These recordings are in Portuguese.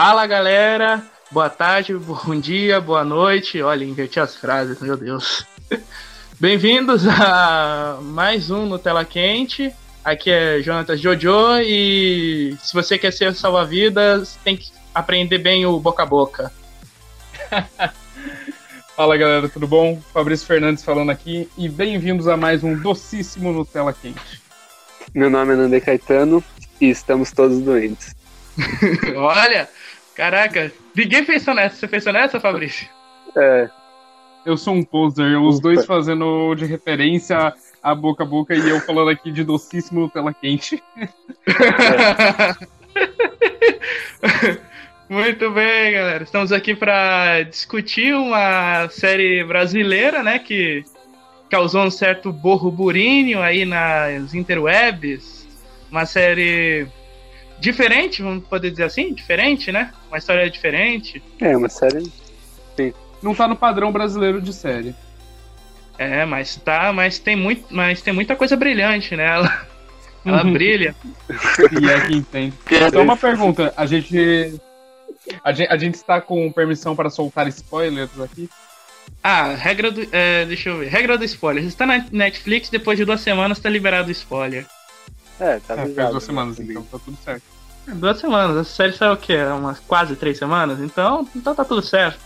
Fala galera, boa tarde, bom dia, boa noite. Olha, inverti as frases, meu Deus. Bem-vindos a mais um Nutella Quente. Aqui é Jonatas Jojo e se você quer ser salva-vidas, tem que aprender bem o boca a boca. Fala galera, tudo bom? Fabrício Fernandes falando aqui e bem-vindos a mais um docíssimo Nutella Quente. Meu nome é Nandê Caetano e estamos todos doentes. Olha, caraca, ninguém pensou nessa. Você pensou nessa, Fabrício? É. Eu sou um poser, os dois fazendo de referência a boca a boca e eu falando aqui de docíssimo Nutella quente. É. Muito bem, galera. Estamos aqui para discutir uma série brasileira, né, que causou um certo borro-burinho aí nas interwebs. Uma série diferente, vamos poder dizer assim, diferente, né? Uma história diferente. É, uma série. Sim. Não tá no padrão brasileiro de série. É, mas tá, mas tem muito, mas tem muita coisa brilhante nela. Ela brilha. E é quem tem. Só uma pergunta, a gente, a gente a gente está com permissão para soltar spoilers aqui? Ah, regra do. É, deixa eu ver. Regra do spoiler. Você está na Netflix, depois de duas semanas está liberado o spoiler. É, tá é, faz duas semanas, então tá tudo certo. É, duas semanas. Essa série saiu o quê? Umas quase três semanas? Então, então tá tudo certo.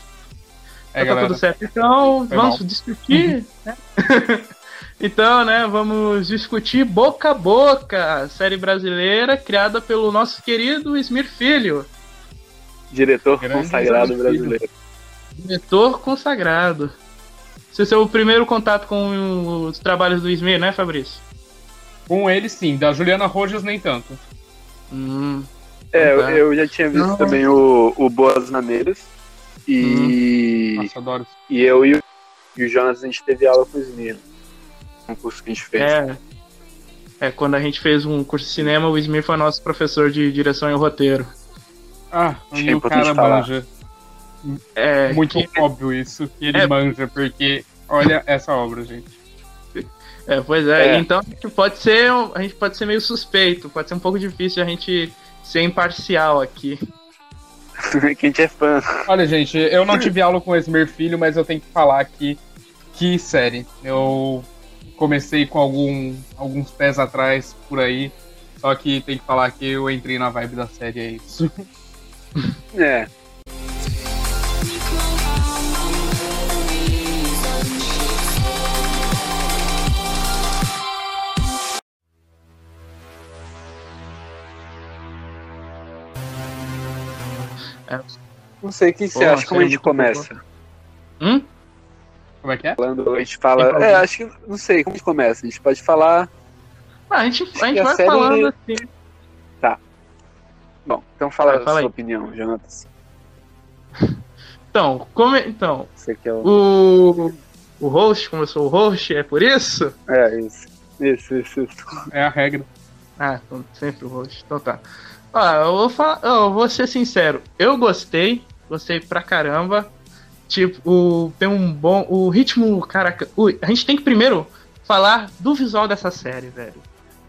É, então tá tudo certo. Então, Foi vamos mal. discutir, né? então, né, vamos discutir Boca a Boca, série brasileira criada pelo nosso querido Smir Filho. Diretor Grande consagrado brasileiro. Diretor consagrado. Esse é o seu primeiro contato com os trabalhos do Smir, né, Fabrício? Com ele, sim. Da Juliana Rojas, nem tanto. Hum, é, eu, eu, já tinha visto Não. também o, o Boas Maneiras. E. Hum. Nossa, adoro. E eu e o, e o Jonas, a gente teve aula com o Smir. Um curso que a gente fez. É. É, quando a gente fez um curso de cinema, o Smir foi nosso professor de direção e roteiro. Ah, e o cara manja. É, muito que... óbvio isso, que ele é... manja, porque olha essa obra, gente. É, pois é. é. Então pode ser, a gente pode ser meio suspeito, pode ser um pouco difícil a gente ser imparcial aqui. que a gente é fã. Olha, gente, eu não tive aula com o Esmer Filho, mas eu tenho que falar aqui que série. Eu comecei com algum, alguns pés atrás por aí, só que tem que falar que eu entrei na vibe da série, é isso. É, É. Não sei, o que você acha? Como a gente começa? Hum? Como é que é? Falando, a gente fala. É, acho que. Não sei, como a gente começa? A gente pode falar. Ah, a gente, a gente vai série... falando assim. Tá. Bom, então fala, fala a sua aí. opinião, Jonatas. Então, como. Então. Você é o... o. O host, como eu sou o host, é por isso? É, isso. Isso, isso, isso. É a regra. Ah, então, sempre o host. Então tá. Ah, eu vou, falar, eu vou ser sincero, eu gostei, gostei pra caramba. Tipo, o, tem um bom. O ritmo, caraca. O, a gente tem que primeiro falar do visual dessa série, velho.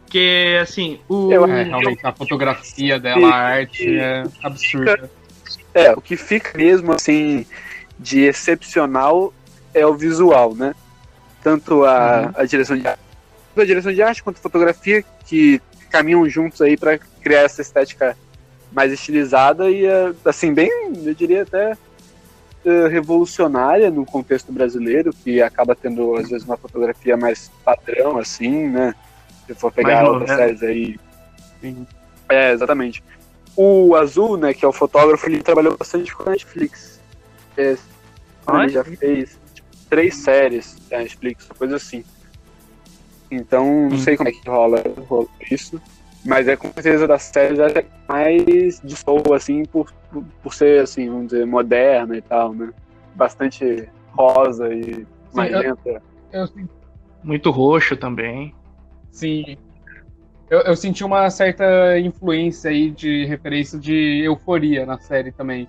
Porque, assim, o. É, realmente, a fotografia dela, a arte é absurda. É, o que fica mesmo, assim, de excepcional é o visual, né? Tanto a, uhum. a direção de arte, a direção de arte quanto a fotografia, que caminham juntos aí para criar essa estética mais estilizada e, eh, assim, bem, eu diria até uh, revolucionária no contexto brasileiro, que acaba tendo, às vezes, uma fotografia mais padrão, assim, né? Se for pegar outras séries aí. Sim. É, exatamente. O Azul, né, que é o fotógrafo, ele trabalhou bastante com a Netflix. É, ele já fez tipo, três séries da Netflix, coisa assim. Então, não hum. sei como é que rola, rola isso. Mas é com certeza das séries é mais de soul, assim, por, por, ser, assim, vamos dizer, moderna e tal, né? Bastante rosa e magenta. Eu, eu, Muito roxo também. Sim. Eu, eu, senti uma certa influência aí de referência de euforia na série também.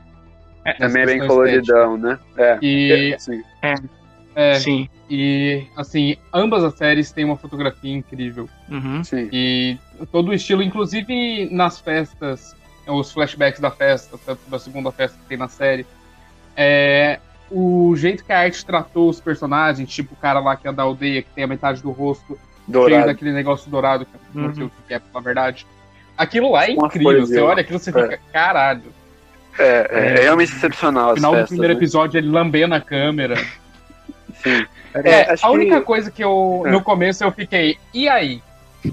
É, também é bem coloridão, né? É. E, é, sim. É. É, Sim. E, assim, ambas as séries têm uma fotografia incrível. Uhum. Sim. E todo o estilo, inclusive nas festas os flashbacks da festa, tanto da segunda festa que tem na série. É, o jeito que a arte tratou os personagens, tipo o cara lá que é da aldeia, que tem a metade do rosto Dourado. cheio daquele negócio dourado, que eu não sei Uhum. o que é, na verdade. Aquilo lá é Uma incrível. Você olha aquilo e você é. fica, caralho. É, é, é realmente excepcional No final do festas, primeiro né? episódio, ele lambendo a câmera. Sim. É, acho a única que- coisa que eu, É. no começo, eu fiquei, e aí?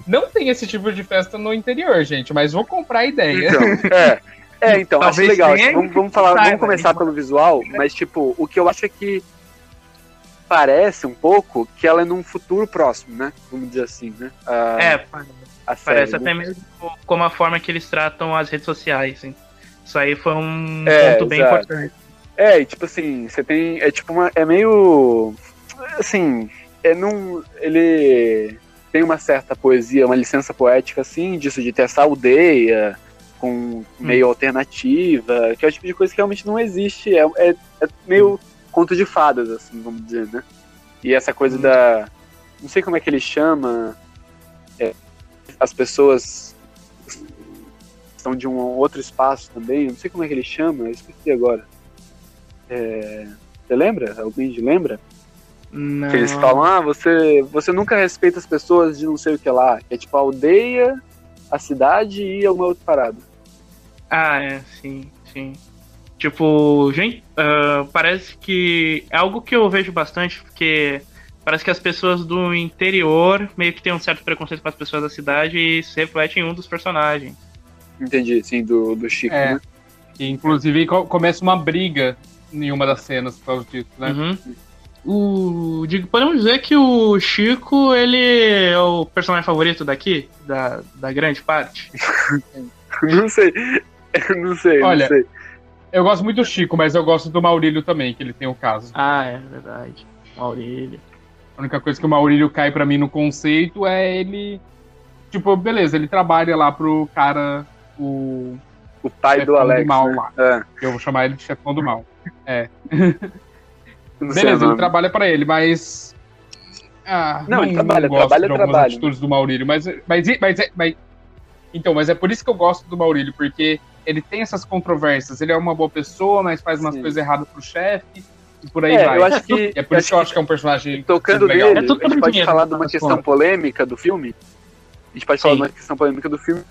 Não tem esse tipo de festa no interior, gente, mas vou comprar a ideia. Então, é. É, então, acho Talvez legal. tenha Tipo, vamos, vamos falar, vamos começar né? pelo visual, mas tipo, o que eu acho é que parece um pouco que ela é num futuro próximo, né? Vamos dizer assim, né? A, É, a série, parece né? até mesmo como a forma que eles tratam as redes sociais. Hein? Isso aí foi um É, ponto bem exato. importante. É, e tipo assim, você tem. É tipo uma. É meio. Assim. É num. Ele tem uma certa poesia, uma licença poética, assim, disso de ter essa aldeia com meio alternativa, que é o tipo de coisa que realmente não existe. É, é, é meio conto de fadas, assim, vamos dizer, né? E essa coisa da. Não sei como é que ele chama. é, as pessoas são de um outro espaço também, não sei como é que ele chama, eu esqueci agora. É, Você lembra? Alguém lembra? Não. Que eles falam, ah, você, você nunca respeita as pessoas de não sei o que lá. Que é tipo a aldeia, a cidade e alguma outra parada. Ah, é, sim, sim. Tipo, gente, ah, parece que é algo que eu vejo bastante, porque parece que as pessoas do interior meio que têm um certo preconceito com as pessoas da cidade e isso reflete em um dos personagens. Entendi, sim, do, do Chico, É. né? E, inclusive, co- começa uma briga em uma das cenas por causa disso, né? Uhum. O, digo, podemos dizer que o Chico, ele é o personagem favorito daqui, da, da grande parte. Não sei. não sei, Olha, não sei. Eu gosto muito do Chico, mas eu gosto do Maurílio também, que ele tem o caso. Ah, é verdade. Maurílio. A única coisa que o Maurílio cai pra mim no conceito é ele. Tipo, beleza, ele trabalha lá pro cara, o. O pai do Alex. mal né? lá. É, Eu vou chamar ele de chefão do mal. Não o Beleza, ele trabalha pra ele, mas. Ah, Não, ele trabalha, gosto trabalha, de algumas trabalha. atitudes do Maurílio, mas, mas, mas, mas, Então, mas é por isso que eu gosto do Maurílio, porque ele tem essas controvérsias. Ele é uma boa pessoa, mas faz umas Sim. coisas erradas pro chefe, e por aí É, vai. eu acho que. É por isso que eu acho que é um personagem Tocando legal. nele, É tudo a gente pode falar de uma questão polêmica do filme. A gente pode falar de uma questão polêmica do filme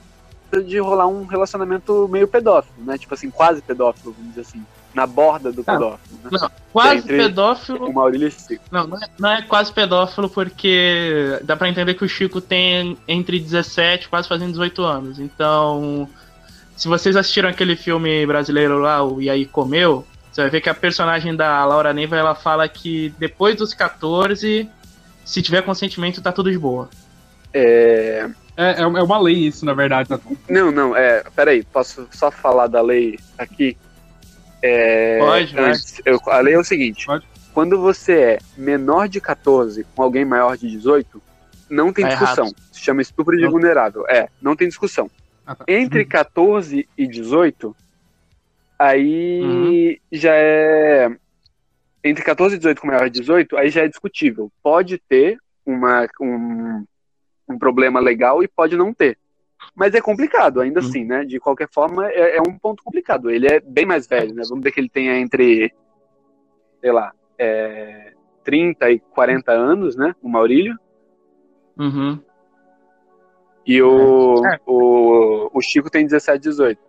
de rolar um relacionamento meio pedófilo, né? Tipo assim, quase pedófilo, vamos dizer assim. Na borda do pedófilo, né? Não, quase Entre- pedófilo. O Maurílio e Chico. Não, não é, não é quase pedófilo porque dá pra entender que o Chico tem entre 17 quase fazendo 18 anos. Então, se vocês assistiram aquele filme brasileiro lá, o E aí Comeu, você vai ver que a personagem da Laura Neiva ela fala que depois dos 14, se tiver consentimento, tá tudo de boa. É... É, é uma lei isso, na verdade. tá? Não, não, é. Peraí, posso só falar da lei aqui? É, Pode, antes, eu- a lei é o seguinte: Pode. quando você é menor de 14 com alguém maior de 18, não tem Tá discussão. errado. Se chama estupro de Não. vulnerável. É, não tem discussão. Ah, tá. Entre 14 e 18, aí Uhum. já é. Entre 14 e 18 com maior de 18, aí já é discutível. Pode ter uma, um, um problema legal e pode não ter. Mas é complicado, ainda Uhum. assim, né? De qualquer forma, é, é um ponto complicado. Ele é bem mais velho, né? Vamos ver que ele tenha entre, sei lá, é, 30 e 40 anos, né? O Maurílio. Uhum. E o, É. o, o Chico tem 17, 18.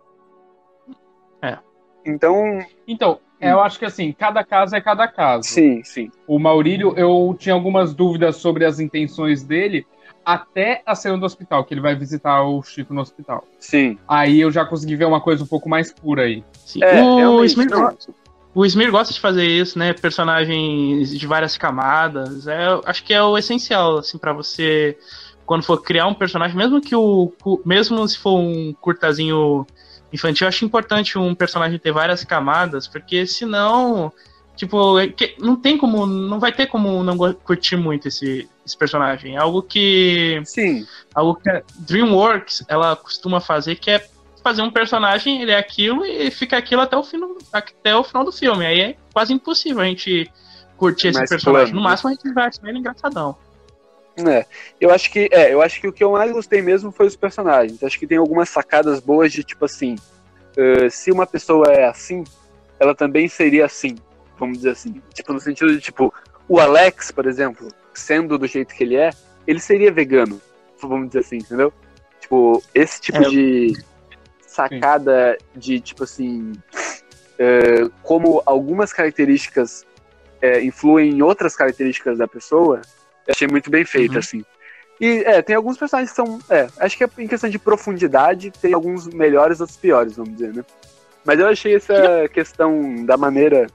É. Então, Então, eu acho que assim, cada caso é cada caso. sim, sim. O Maurílio, eu tinha algumas dúvidas sobre as intenções dele até a cena do hospital, que ele vai visitar o Chico no hospital. Sim. Aí eu já consegui ver uma coisa um pouco mais pura aí. Sim. É, o, Smir, o Smir gosta de fazer isso, né? Personagens de várias camadas. É, acho que é o essencial, assim, para você quando for criar um personagem, mesmo que o mesmo se for um curtazinho infantil, eu acho importante um personagem ter várias camadas, porque senão, tipo, é não tem como, não vai ter como não curtir muito esse, esse personagem. É algo que Sim. algo que a DreamWorks ela costuma fazer, que é fazer um personagem, ele é aquilo e fica aquilo até o, fim até o final do filme. Aí é quase impossível a gente curtir É esse personagem. plano, no né? máximo a gente vai achar ele engraçadão. É, eu acho que é, eu acho que o que eu mais gostei mesmo foi os personagens. Acho que tem algumas sacadas boas de tipo assim, uh, se uma pessoa é assim, ela também seria assim, vamos dizer assim. Tipo, no sentido de, tipo, o Alex, por exemplo, sendo do jeito que ele é, ele seria vegano, vamos dizer assim, entendeu? Tipo, esse tipo é. de sacada Sim. de, tipo assim, uh, como algumas características uh, influem em outras características da pessoa, eu achei muito bem feito, uhum. assim. E é, tem alguns personagens que são. É, acho que é em questão de profundidade, tem alguns melhores outros piores, vamos dizer, né? Mas eu achei essa questão da maneira.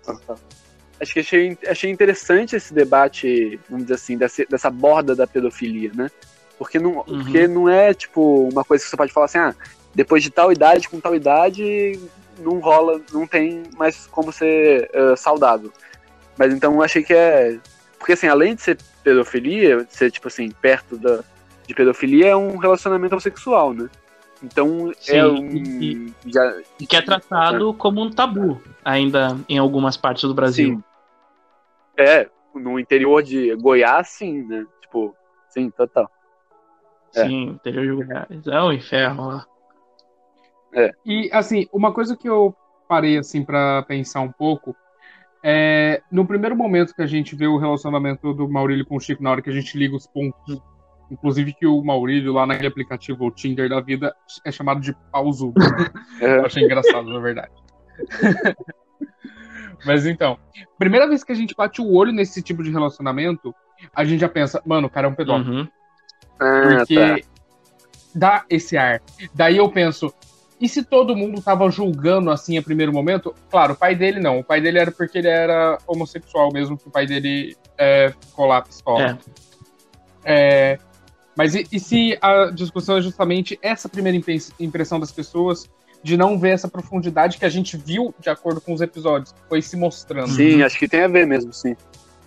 Acho que achei, achei interessante esse debate, vamos dizer assim, dessa, dessa borda da pedofilia, né? Porque não, uhum. porque não é, tipo, uma coisa que você pode falar assim, ah, depois de tal idade, com tal idade, não rola, não tem mais como ser uh, saudável. Mas então eu achei que é. Porque assim, além de ser pedofilia, de ser, tipo assim, perto da, de pedofilia, é um relacionamento homossexual, né? Então Sim, é um. E, já, e que é tratado é. como um tabu ainda em algumas partes do Brasil. Sim. É, no interior de Goiás, sim, né? Tipo, sim, total. É. Sim, interior de Goiás. É um inferno lá. É. E assim, uma coisa que eu parei assim para pensar um pouco é no primeiro momento que a gente vê o relacionamento do Maurílio com o Chico, na hora que a gente liga os pontos Inclusive que o Maurílio, lá naquele aplicativo, o Tinder da vida, é chamado de pauso. É. Eu achei engraçado, na verdade. Mas então, primeira vez que a gente bate o olho nesse tipo de relacionamento, a gente já pensa, mano, o cara é um pedófilo. Uhum. Ah, Porque tá. dá esse ar. Daí eu penso, e se todo mundo tava julgando assim a primeiro momento? Claro, o pai dele não. O pai dele era porque ele era homossexual mesmo, que o pai dele é, ficou lá pistola. É. É, mas e, e, se a discussão é justamente essa primeira impressão das pessoas de não ver essa profundidade que a gente viu de acordo com os episódios, foi se mostrando. Sim, acho que tem a ver mesmo, sim.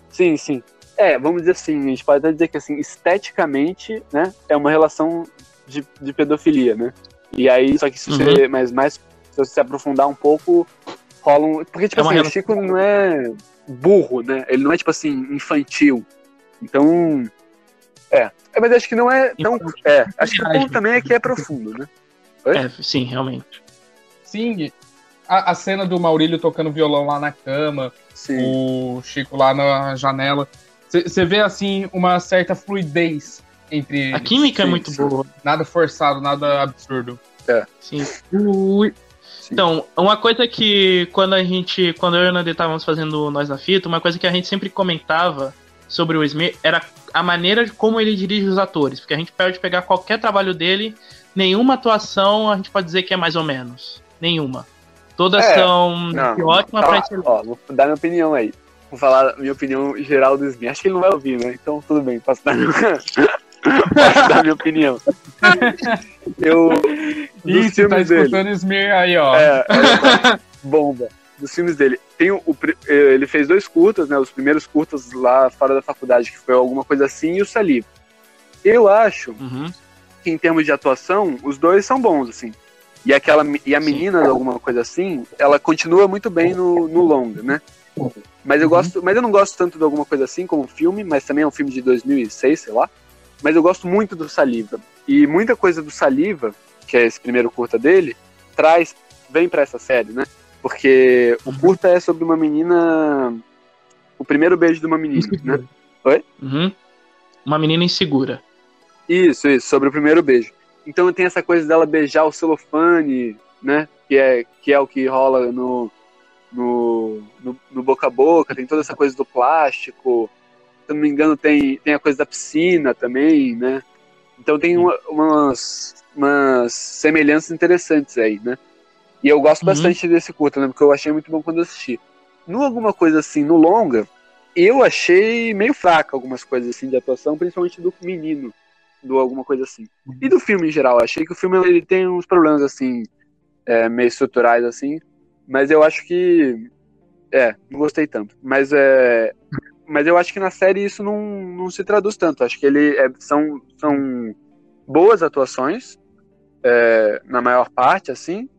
Sim, sim. É, vamos dizer assim, a gente pode até dizer que assim, esteticamente, né, é uma relação de, de pedofilia, né? E aí, só que se você, uhum. mas mais, se você se aprofundar um pouco, rola um, porque tipo é assim, relação... o Chico não é burro, né? Ele não é tipo assim infantil. Então, é, é, mas acho que não é tão. É, acho que o ponto também é que é profundo, né? Oi? É, sim, realmente. Sim, a, a, cena do Maurílio tocando violão lá na cama, sim. o Chico lá na janela. Você vê, assim, uma certa fluidez entre eles. A química é sim, é muito sim. boa. Nada forçado, nada absurdo. É. Sim. Então, uma coisa que quando a gente, quando eu e o Nandê estávamos fazendo Nós na Fita, uma coisa que a gente sempre comentava sobre o Smith era a maneira de como ele dirige os atores, porque a gente pode pegar qualquer trabalho dele, nenhuma atuação a gente pode dizer que é mais ou menos, nenhuma. Todas é, são não, ótimas tá, pra Ó, vou dar minha opinião aí. Vou falar minha opinião geral do Smith. Acho que ele não vai ouvir, né? Então tudo bem, posso dar, posso dar minha opinião. Eu. Isso, tá escutando dele, Smith aí, ó. É, é, bomba dos filmes dele. Tem o, eh, ele fez dois curtas, né? Os primeiros curtas lá fora da faculdade, que foi alguma coisa assim, e o Saliva. Eu acho uhum. que em termos de atuação, os dois são bons, assim. E aquela e a menina, alguma coisa assim, ela continua muito bem no, no longa, né? Mas eu uhum. gosto, mas eu não gosto tanto de alguma coisa assim como filme, mas também é um filme de 2006, sei lá. Mas eu gosto muito do Saliva. E muita coisa do Saliva, que é esse primeiro curta dele, traz vem para essa série, né? Porque o curta é sobre uma menina. O primeiro beijo de uma menina, né? Oi? Uhum. Uma menina insegura. Isso, isso, sobre o primeiro beijo. Então tem essa coisa dela beijar o celofane, né? Que é, que é o que rola no, no, no, no boca a boca, tem toda essa coisa do plástico. Se não me engano, tem, tem a coisa da piscina também, né? Então tem uma, umas, umas semelhanças interessantes aí, né? E eu gosto uhum. bastante desse curta, né? Porque eu achei muito bom quando eu assisti. No alguma coisa assim, no longa, eu achei meio fraca algumas coisas assim de atuação, principalmente do menino, do alguma coisa assim. E do filme em geral, achei que o filme ele tem uns problemas assim, é, meio estruturais assim, mas eu acho que é, não gostei tanto. Mas é, mas eu acho que na série isso não, não se traduz tanto. Acho que ele é, são são boas atuações é, na maior parte assim,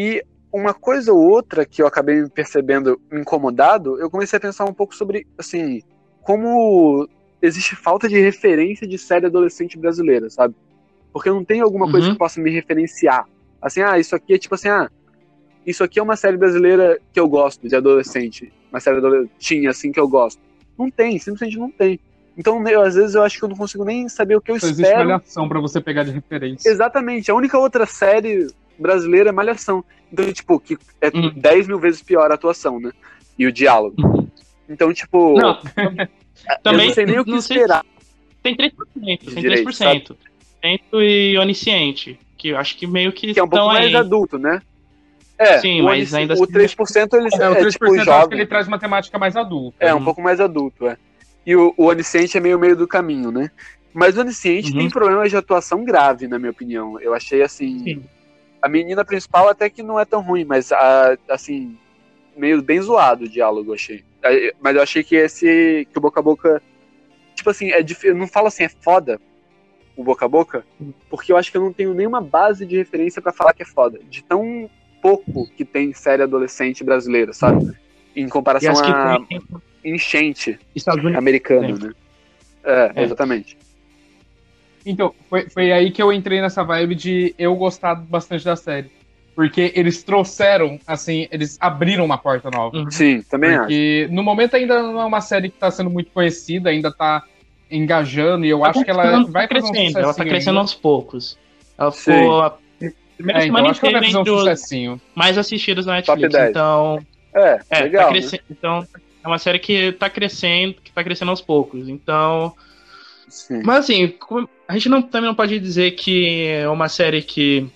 e uma coisa ou outra que eu acabei me percebendo incomodado, eu comecei a pensar um pouco sobre, assim, como existe falta de referência de série adolescente brasileira, sabe? Porque não tenho alguma uhum. coisa que possa me referenciar. Assim, ah, isso aqui é tipo assim, ah, isso aqui é uma série brasileira que eu gosto, de adolescente. Uma série adolescente, assim, que eu gosto. Não tem, simplesmente não tem. Então, eu, às vezes, eu acho que eu não consigo nem saber o que eu Só existe espero. malhação pra você pegar de referência. Exatamente. A única outra série brasileira é Malhação. Então, tipo, que é Hum. 10 mil vezes pior a atuação, né? E o diálogo. Então, tipo, Não, eu também não sei nem o que sei esperar. Tem 3%, tem Direito, 3%. 3% e onisciente, que eu acho que meio que, Que é um pouco mais aí. adulto, né? É, Sim, o, mas ainda o assim- 3% eles É, o é, 3% tipo eu acho que ele traz uma temática mais adulta. É, um Uhum. pouco mais adulto, é. E o, o Onisciente é meio meio do caminho, né? Mas o Onisciente Uhum. tem problemas de atuação grave, na minha opinião. Eu achei assim. Sim. A menina principal até que não é tão ruim, mas a, assim, meio bem zoado o diálogo, achei. Mas eu achei que esse. que o boca a boca. Tipo assim, é difícil. Eu não falo assim, é foda o boca a boca, porque eu acho que eu não tenho nenhuma base de referência pra falar que é foda. De tão pouco que tem série adolescente brasileira, sabe? Em comparação a enchente Estados Unidos. americano, né? É, É. exatamente. Então, foi, foi aí que eu entrei nessa vibe de eu gostar bastante da série. Porque eles trouxeram, assim, eles abriram uma porta nova. Uhum. Sim, também acho. Porque no momento ainda não é uma série que tá sendo muito conhecida, ainda tá engajando, e eu acho que ela vai tá fazer um crescendo, ela tá sucessinho crescendo ainda. aos poucos. Ela Sim. ficou a primeira É, então semana acho que ela vai inteira fazer um mais assistidos na Netflix. 10. Então, É, é, legal. tá né? crescendo. Então, é uma série que tá crescendo, que tá crescendo aos poucos. Então, Sim. Mas assim, a gente não, também não pode dizer que é uma série que,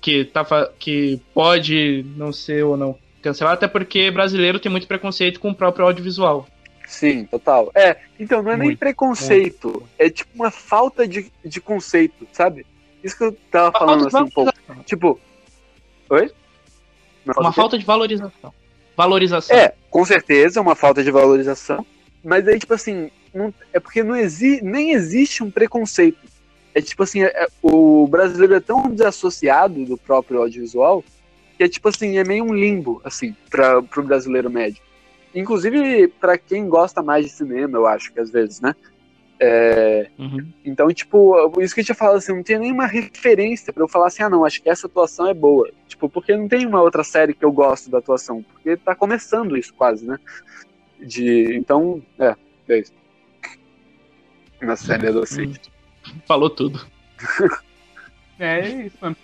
que, tá, que pode não ser ou não cancelar, até porque brasileiro tem muito preconceito com o próprio audiovisual. Sim, total. É, então não é nem Muito, preconceito, é tipo uma falta de, de conceito, sabe? Isso que eu tava falando assim um pouco. Tipo. Oi? Uma falta Uma de- falta de valorização. Valorização. É, com certeza, uma falta de valorização. Mas aí, tipo assim, não- é porque não exi nem existe um preconceito. É tipo assim, é- é- o brasileiro é tão desassociado do próprio audiovisual que é tipo assim, é meio um limbo, assim, para pro brasileiro médio. Inclusive, para quem gosta mais de cinema, eu acho que às vezes, né? É, Uhum. então, tipo, isso que eu tinha falado assim, não tem nenhuma referência pra eu falar assim, ah, não, acho que essa atuação é boa. Tipo, porque não tem uma outra série que eu gosto da atuação, porque tá começando isso quase, né? De, então, é, é isso. Na série adolescente. Falou tudo. É isso, mano.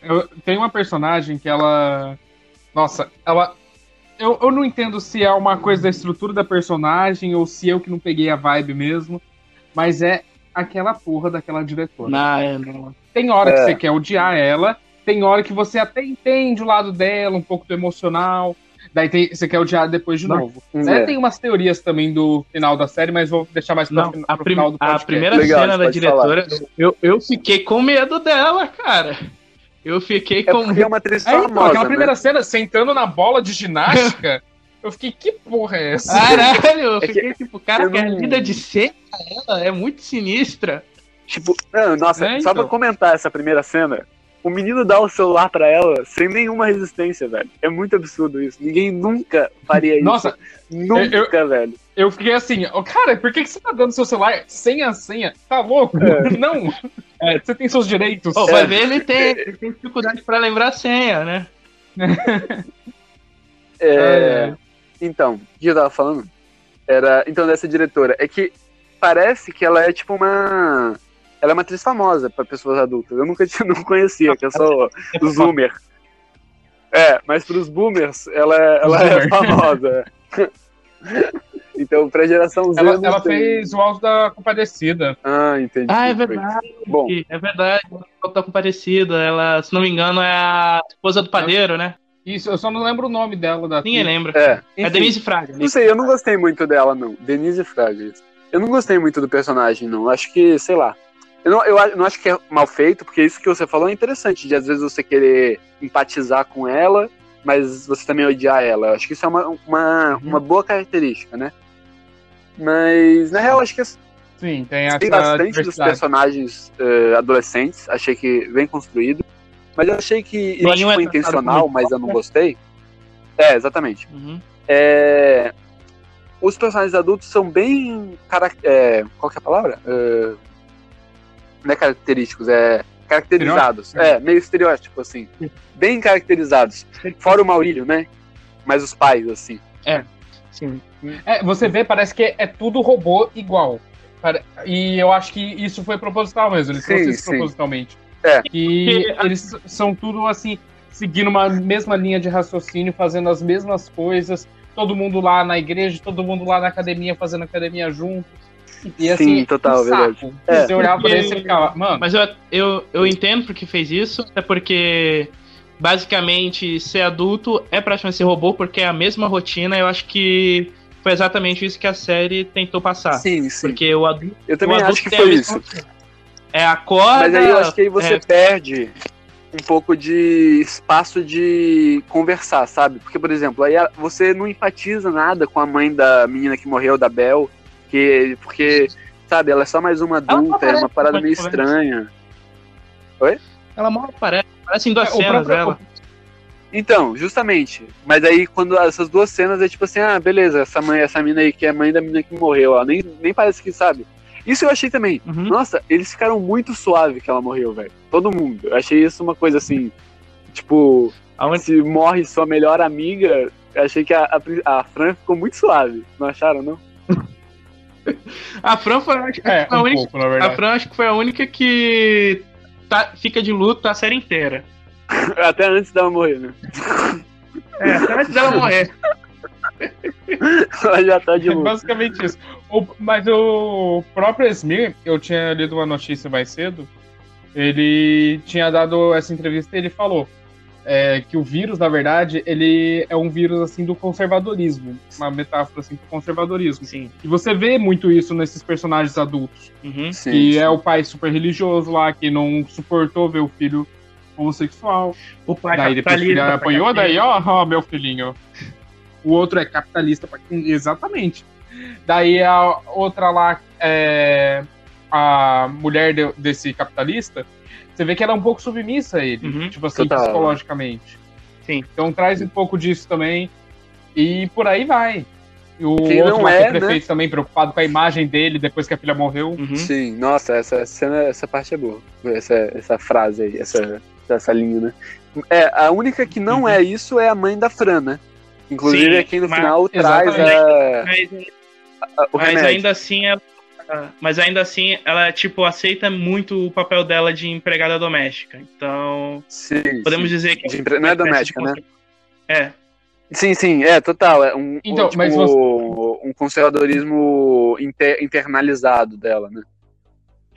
Eu, tem uma personagem que ela. Nossa, ela. Eu, eu não entendo se é uma coisa da estrutura da personagem ou se eu que não peguei a vibe mesmo. Mas é aquela porra daquela diretora. Não, é, não. Tem hora que É. você quer odiar ela, tem hora que você até entende o lado dela, um pouco do emocional. Daí tem- você quer odiar depois de Não. novo. Né? É. Tem umas teorias também do final da série, mas vou deixar mais pra, Não, a, pro final do a podcast. primeira Legal, cena da diretora, eu, eu fiquei com medo dela, cara. Eu fiquei É com é uma atriz É, então, famosa, aquela né? primeira cena, sentando na bola de ginástica, eu fiquei, que porra é essa? Caralho, eu É que fiquei tipo, cara, que a não- lida de cena ela é muito sinistra. Tipo, não, nossa, É, só então. pra comentar essa primeira cena, o menino dá o celular pra ela sem nenhuma resistência, velho. É muito absurdo isso. Ninguém nunca faria isso. Nossa, nunca, velho. eu fiquei assim, ó, cara, por que, que você tá dando seu celular sem a senha? Tá louco? Não! É, você tem seus direitos. Pô, vai ver, ele tem, ele tem dificuldade pra lembrar a senha, né? É, É. Então, o que eu tava falando? Era, então, dessa diretora. É que parece que ela é tipo uma. Ela é uma atriz famosa pra pessoas adultas. Eu nunca tinha, não conhecia, que eu sou zoomer. É, mas pros boomers, ela, é- ela é famosa. então, pra geração Z. Ela, ela fez o Alto da Compadecida. Ah, entendi. Ah, é verdade. Bom, É verdade. Ela tá comparecida. Ela, se não me engano, é a esposa do padeiro, né? Isso, eu só não lembro o nome dela. Da Ninguém lembra. é. É enfim. Denise Fraga. Não sei, eu não gostei muito dela, não. Denise Fraga. Eu não gostei muito do personagem, não. Acho que, sei lá. Eu não, eu não acho que é mal feito, porque isso que você falou é interessante, de às vezes você querer empatizar com ela, mas você também odiar ela. Eu acho que isso é uma, uma, uma boa característica, né? Mas, na real, acho que eu Sim, tem essa bastante dos personagens eh, adolescentes. Achei que bem construído. Mas eu achei que acho que Nenhum é foi intencional, mas eu não gostei. É, exatamente. Uhum. É, os personagens adultos são bem. carac- é, qual que é a palavra? É, não é característicos, é. caracterizados. É, meio estereótipo, assim. Bem caracterizados. Fora o Maurílio, né? Mas os pais, assim. Sim. É, você vê, parece que é tudo robô igual. E eu acho que isso foi proposital mesmo, eles Sim, isso sim. propositalmente. É. Que Porque- eles são tudo assim, seguindo uma mesma linha de raciocínio, fazendo as mesmas coisas, todo mundo lá na igreja, todo mundo lá na academia, fazendo academia junto. E assim, Sim, total, um verdade. É. Você olhava pra Porque- ele e ficava, mano, Mas eu, eu, eu entendo porque fez isso, até porque basicamente ser adulto é praticamente ser robô, porque é a mesma rotina. Eu acho que foi exatamente isso que a série tentou passar. Sim, sim. Porque o adulto, Eu também adulto acho que a foi isso. rotina. É acorda. Mas aí eu acho que aí você é, perde um pouco de espaço de conversar, sabe? Porque, por exemplo, aí a- você não empatiza nada com a mãe da menina que morreu, da Bel, que, porque, sabe, ela é só mais uma Ela adulta, é uma parada meio estranha. Ela mal aparece. Parece em duas É, cenas próprio- dela. Então, justamente. Mas aí, quando essas duas cenas é tipo assim, ah, beleza, essa mãe, essa mina aí que é a mãe da menina que morreu, ó, nem, nem parece que sabe. Isso eu achei também. Uhum. Nossa, eles ficaram muito suave que ela morreu, velho. Todo mundo. Eu achei isso uma coisa assim. Tipo, A única- se morre sua melhor amiga, eu achei que a, a, a Fran ficou muito suave. Não acharam, não? A Fran foi, acho que é, foi a um única. pouco, A. Fran acho que foi a única que tá, fica de luto a série inteira. Até antes dela morrer, né? É, até antes dela morrer. Ela já tá de É luto. basicamente isso. O- mas o próprio Esmir, eu tinha lido uma notícia mais cedo, ele tinha dado essa entrevista e ele falou é, que o vírus, na verdade, ele é um vírus assim do conservadorismo, uma metáfora assim do conservadorismo. Sim. E você vê muito isso nesses personagens adultos, Uhum. Sim, que sim. é o pai super religioso lá, que não suportou ver o filho homossexual. O pai Daí depois o filho capitalista, apanhou, pai daí, ó, ó, meu filhinho. O outro é capitalista, pra- exatamente. Daí a outra lá, é, a mulher de- desse capitalista, você vê que ela é um pouco submissa a ele, Uhum. tipo assim, Total. psicologicamente. Sim. Então traz um pouco disso também, e por aí vai. E o Quem outro não é, é prefeito também, preocupado com a imagem dele depois que a filha morreu. Uhum. Sim, nossa, essa cena, essa parte é boa. Essa, essa frase aí, essa, essa linha, né? É, a única que não Uhum. é isso é a mãe da Fran, né? Inclusive Sim, é quem no mas- final traz a, Mas, a- o mas remédio. ainda assim ela. Mas ainda assim, ela, tipo, aceita muito o papel dela de empregada doméstica. Então, Sim, podemos sim. dizer que. De empre- Não é doméstica, né? É. Sim, sim, é, total. É um, Então, um, tipo, mas você- um conservadorismo inter- internalizado dela, né?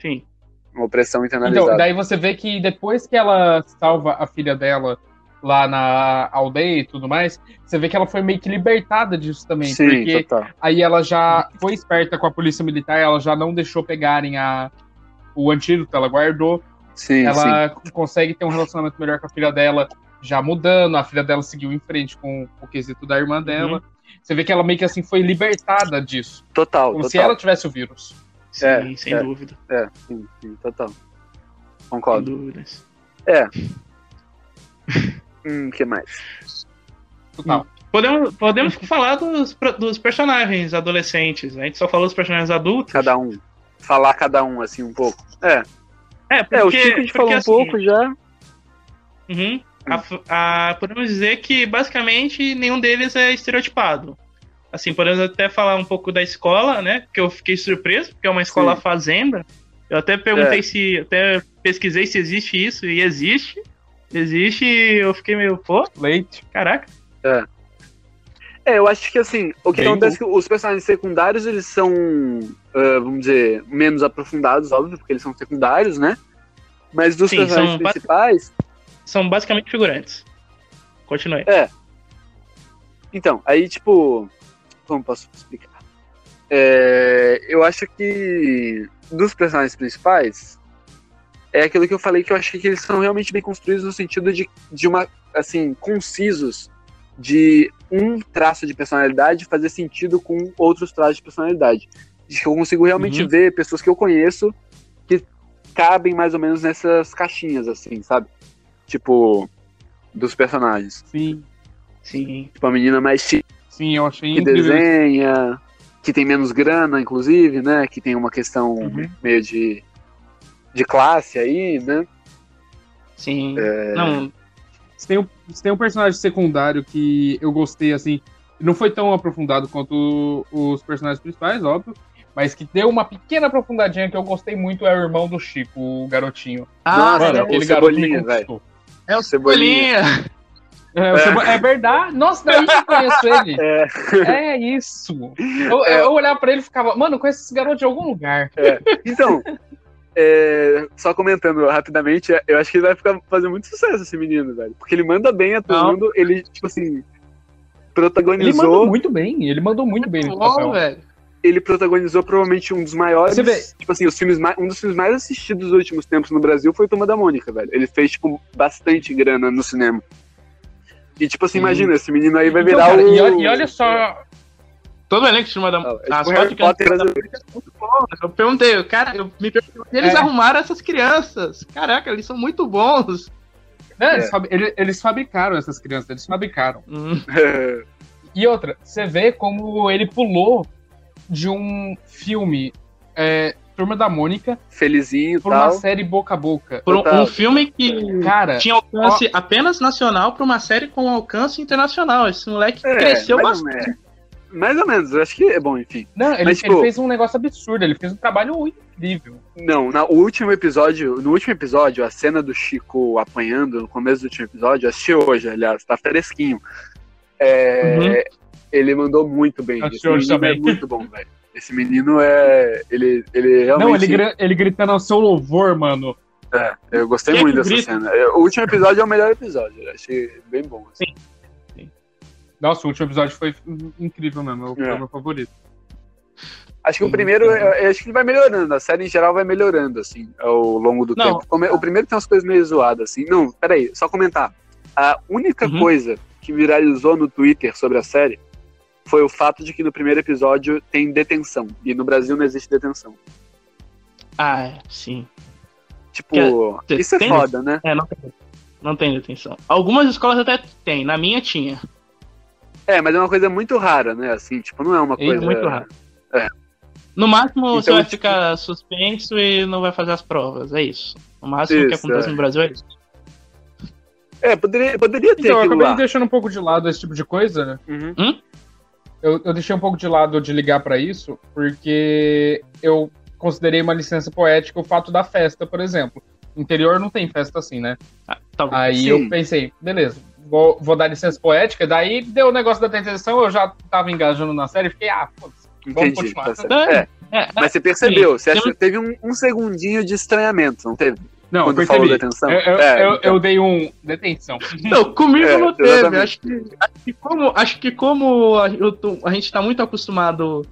Sim. Uma opressão internalizada. Então, daí você vê que depois que ela salva a filha dela lá na aldeia e tudo mais, você vê que ela foi meio que libertada disso também. sim, porque total. aí ela já foi esperta com a polícia militar, ela já não deixou pegarem a, o antídoto, ela guardou. Sim, sim. ela consegue ter um relacionamento melhor com a filha dela, já mudando, a filha dela seguiu em frente com o quesito da irmã dela. Você vê que ela meio que assim foi libertada disso, Total, como total. se ela tivesse o vírus. Sim, É, sem é. dúvida. É, sim, sim, total. Sem Concordo. dúvidas. Hum, que mais? Total. Podemos, podemos falar dos, dos personagens adolescentes. A gente só falou dos personagens adultos. Cada um. Falar cada um, assim, um pouco. É, É, porque, é o Chico a gente porque, falou um assim, pouco já. uhum, a- a- podemos dizer que basicamente nenhum deles é estereotipado. Assim, podemos até falar um pouco da escola, né? Que eu fiquei surpreso, porque é uma escola Sim. fazenda. Eu até perguntei É. se. Até pesquisei se existe isso, e existe. Existe, e eu fiquei meio, pô, Leite. caraca. É, eu acho que assim, o que Bem acontece é que os personagens secundários, eles são, ah, vamos dizer, menos aprofundados, óbvio, porque eles são secundários, né? Mas dos Sim, personagens são principais, São basicamente figurantes. Continue. então, aí tipo, como posso explicar? É, eu acho que dos personagens principais, é aquilo que eu falei que eu achei que eles são realmente bem construídos no sentido de, de uma, assim, concisos de um traço de personalidade fazer sentido com outros traços de personalidade. De que eu consigo realmente Uhum. ver pessoas que eu conheço que cabem mais ou menos nessas caixinhas, assim, sabe? Tipo, dos personagens. Sim. Sim. Tipo, a menina mais chique Sim, eu achei que incrível. desenha, que tem menos grana, inclusive, né? Que tem uma questão Uhum. meio de, de classe aí, né? Sim. É, Não, Se tem, um, se tem um personagem secundário que eu gostei, assim, não foi tão aprofundado quanto os personagens principais, óbvio, mas que deu uma pequena aprofundadinha que eu gostei muito é o irmão do Chico, o garotinho. ah, Nossa, é, o aquele garoto Cebolinha, conquistou. é o Cebolinha. Cebolinha. É, o Cebo- é verdade? Nossa, daí que eu conheço ele. é, É isso. Eu, eu olhava pra ele e ficava, mano, eu conheço esse garoto de algum lugar. Então, é, só comentando rapidamente, eu acho que ele vai ficar fazer muito sucesso esse menino, velho. Porque ele manda bem atuando, ele, tipo assim, Ele protagonizou. mandou muito bem, ele mandou muito bem Bom, velho. Ele protagonizou provavelmente um dos maiores. Você vê- Tipo assim, os filmes mais, um dos filmes mais assistidos dos últimos tempos no Brasil foi Turma da Mônica, velho. Ele fez, tipo, bastante grana no cinema. E, tipo assim, Sim. imagina, esse menino aí vai Então, virar cara, o. e, olha, e olha só, Todo elenco de Turma da Ah, é As tipo Harry fotos que eu- Potter brasileiro. muito bom. Eu perguntei, cara, eu me perguntei onde eles É. arrumaram essas crianças. Caraca, eles são muito bons. né, É. eles, fab- ele- eles fabricaram essas crianças, eles fabricaram. Hum, E outra, você vê como ele pulou de um filme é, Turma da Mônica Felizinho por uma tal. série boca a boca. por um, um filme que Cara, tinha alcance apenas nacional para uma série com alcance internacional. Esse moleque É, cresceu bastante. Mais ou menos, eu acho que é bom, enfim. não, ele, Mas, ele tipo- fez um negócio absurdo, ele fez um trabalho incrível. Não, no último episódio, no último episódio, a cena do Chico apanhando, no começo do último episódio, eu assisti hoje, aliás, tá fresquinho. É, Uhum. Ele mandou muito bem. Assisti Esse hoje menino é também. muito bom, velho. Esse menino é. Ele, ele realmente. Não, ele, ele gritando ao seu louvor, mano. É, eu gostei é muito que dessa grita? cena. É, O último episódio é o melhor episódio. Eu achei bem bom. assim. Nossa, o último episódio foi incrível mesmo, foi É. o meu favorito. Acho que o primeiro, eu, eu acho que ele vai melhorando. A série em geral vai melhorando, assim, ao longo do Não. tempo. O primeiro tem umas coisas meio zoadas, assim. Não, peraí, só comentar. A única Uhum. coisa que viralizou no Twitter sobre a série foi o fato de que no primeiro episódio tem detenção. E no Brasil não existe detenção. Ah, é, sim. Tipo, Que- isso é tem- foda, né? É, não tem, não tem detenção. Algumas escolas até tem, na minha tinha. É, mas é uma coisa muito rara, né? Assim, tipo, não é uma É coisa. muito raro. É. No máximo, você Então, vai tipo- ficar suspenso e não vai fazer as provas. É isso. O máximo que Isso, acontece é. no Brasil é isso. É, poderia, poderia ter Então, eu acabei lá. deixando um pouco de lado esse tipo de coisa, né? Uhum. Eu, eu deixei um pouco de lado de ligar pra isso, porque eu considerei uma licença poética o fato da festa, por exemplo. No interior não tem festa assim, né? Ah, tá, Aí Sim. eu pensei, beleza, vou, vou dar licença poética, daí deu o negócio da detenção, eu já tava engajando na série, fiquei, ah, foda-se, vamos Entendi. continuar. tá. É, É, mas você percebeu, você Sim. achou- teve um, um segundinho de estranhamento, não teve? Não, Quando percebi. falou detenção? Eu, eu, É, eu, então. eu dei um detenção. Não, comigo É, não teve. exatamente. Acho que, acho que como, acho que como a, eu tô- a gente tá muito acostumado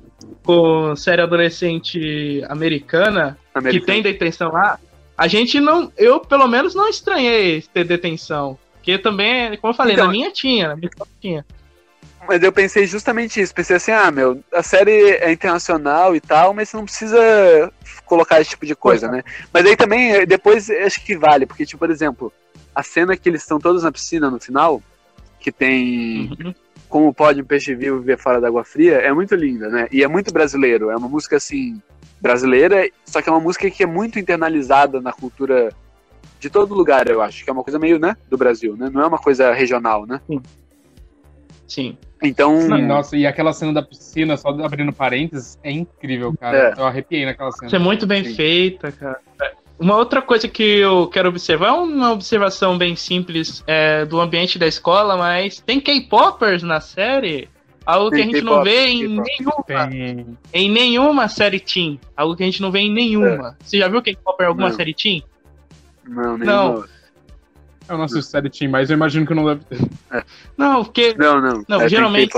com série adolescente americana, que Americano. tem detenção lá, a gente não. Eu, pelo menos, não estranhei ter detenção. Porque também, como eu falei, Então- na minha tinha, na minha tinha. Mas eu pensei justamente isso. Pensei assim, ah, meu, a série é internacional e tal, mas você não precisa colocar esse tipo de coisa, né? Mas aí também, eh, depois, acho que vale, porque, tipo, por exemplo, a cena que eles estão todos na piscina no final, que tem Uhum. Como Pode um Peixe Vivo Viver Fora da Água Fria, é muito linda, né? E é muito brasileiro. É uma música, assim, brasileira, só que é uma música que é muito internalizada na cultura de todo lugar, eu acho. Que é uma coisa meio, né, do Brasil, né? Não é uma coisa regional, né? Sim. Então, Sim, nossa, e aquela cena da piscina, só abrindo parênteses, é incrível, cara. É. Eu arrepiei naquela cena. Isso é muito bem Sim. feita, cara. Uma outra coisa que eu quero observar, uma observação bem simples é, do ambiente da escola, mas tem K-popers na série, algo que a gente não vê em nenhuma, Tem... em nenhuma série teen. Algo que a gente não vê em nenhuma. Você já viu K-popper em alguma Não. série teen? Não, nem Não. Eu não assisto série Team, mas eu imagino que não deve ter. Não, porque Não, não. Não, É, geralmente.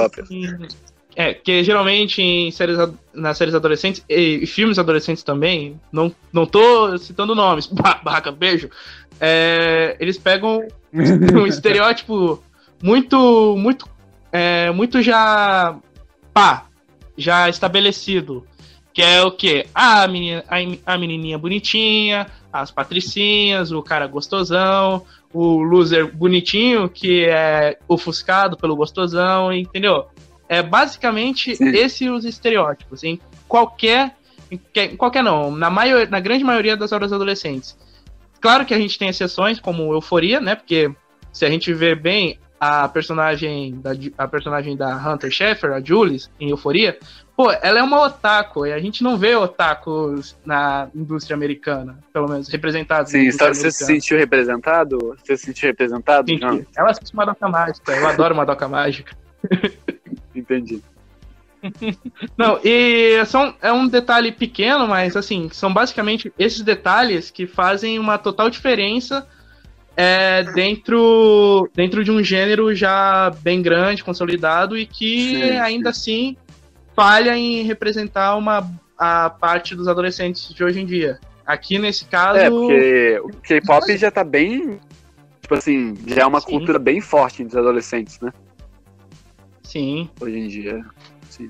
É, que geralmente em séries, nas séries adolescentes e, filmes adolescentes também, não, não tô citando nomes, ba- barraca, beijo. é, eles pegam um estereótipo muito, muito, é, muito já pá, já estabelecido. Que é o quê? A, menina, a, a menininha bonitinha, as patricinhas, o cara gostosão, o loser bonitinho que é ofuscado pelo gostosão, entendeu? É basicamente Sim. esses os estereótipos em qualquer em que- em qualquer não, na maior, na grande maioria das obras adolescentes. claro que a gente tem exceções, como Euforia, né? Porque se a gente vê bem a personagem da, a personagem da Hunter Schaeffer, a Jules, em Euforia, pô, ela é uma otaku, e a gente não vê otakus na indústria americana, pelo menos representados. Sim, você se sentiu representado? Você se sentiu representado? Sim, ela assiste Madoka Mágica, eu adoro Madoka Mágica. Entendi. Não, e são, é um detalhe pequeno, mas assim, são basicamente esses detalhes que fazem uma total diferença é, dentro, dentro de um gênero já bem grande, consolidado, e que sim, ainda sim falha em representar uma, a parte dos adolescentes de hoje em dia. Aqui nesse caso. É, porque o K-pop já tá bem. Tipo assim, já é uma sim. cultura bem forte entre os adolescentes, né? Sim. Hoje em dia. Sim.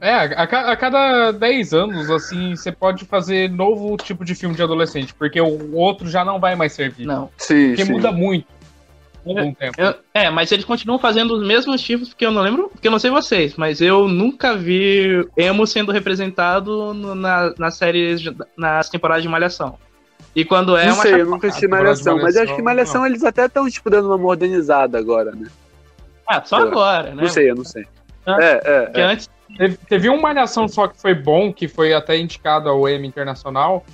É, a, a, cada 10 anos, assim, você pode fazer novo tipo de filme de adolescente, porque o outro já não vai mais servir. Não. Sim, porque sim. muda muito. Um tempo. Eu, é, mas eles continuam fazendo os mesmos tipos, porque eu não lembro, porque eu não sei vocês, mas eu nunca vi emo sendo representado no, na, nas séries, nas temporadas de Malhação. E quando é não uma. sei, eu nunca assisti Malhação, mas eu acho que Malhação não. eles até estão, tipo, dando uma modernizada agora, né? Ah, só agora, né? Não sei, eu não sei. É, é. Porque é. antes Teve, teve uma malhação só que foi bom, que foi até indicado ao Emmy Internacional,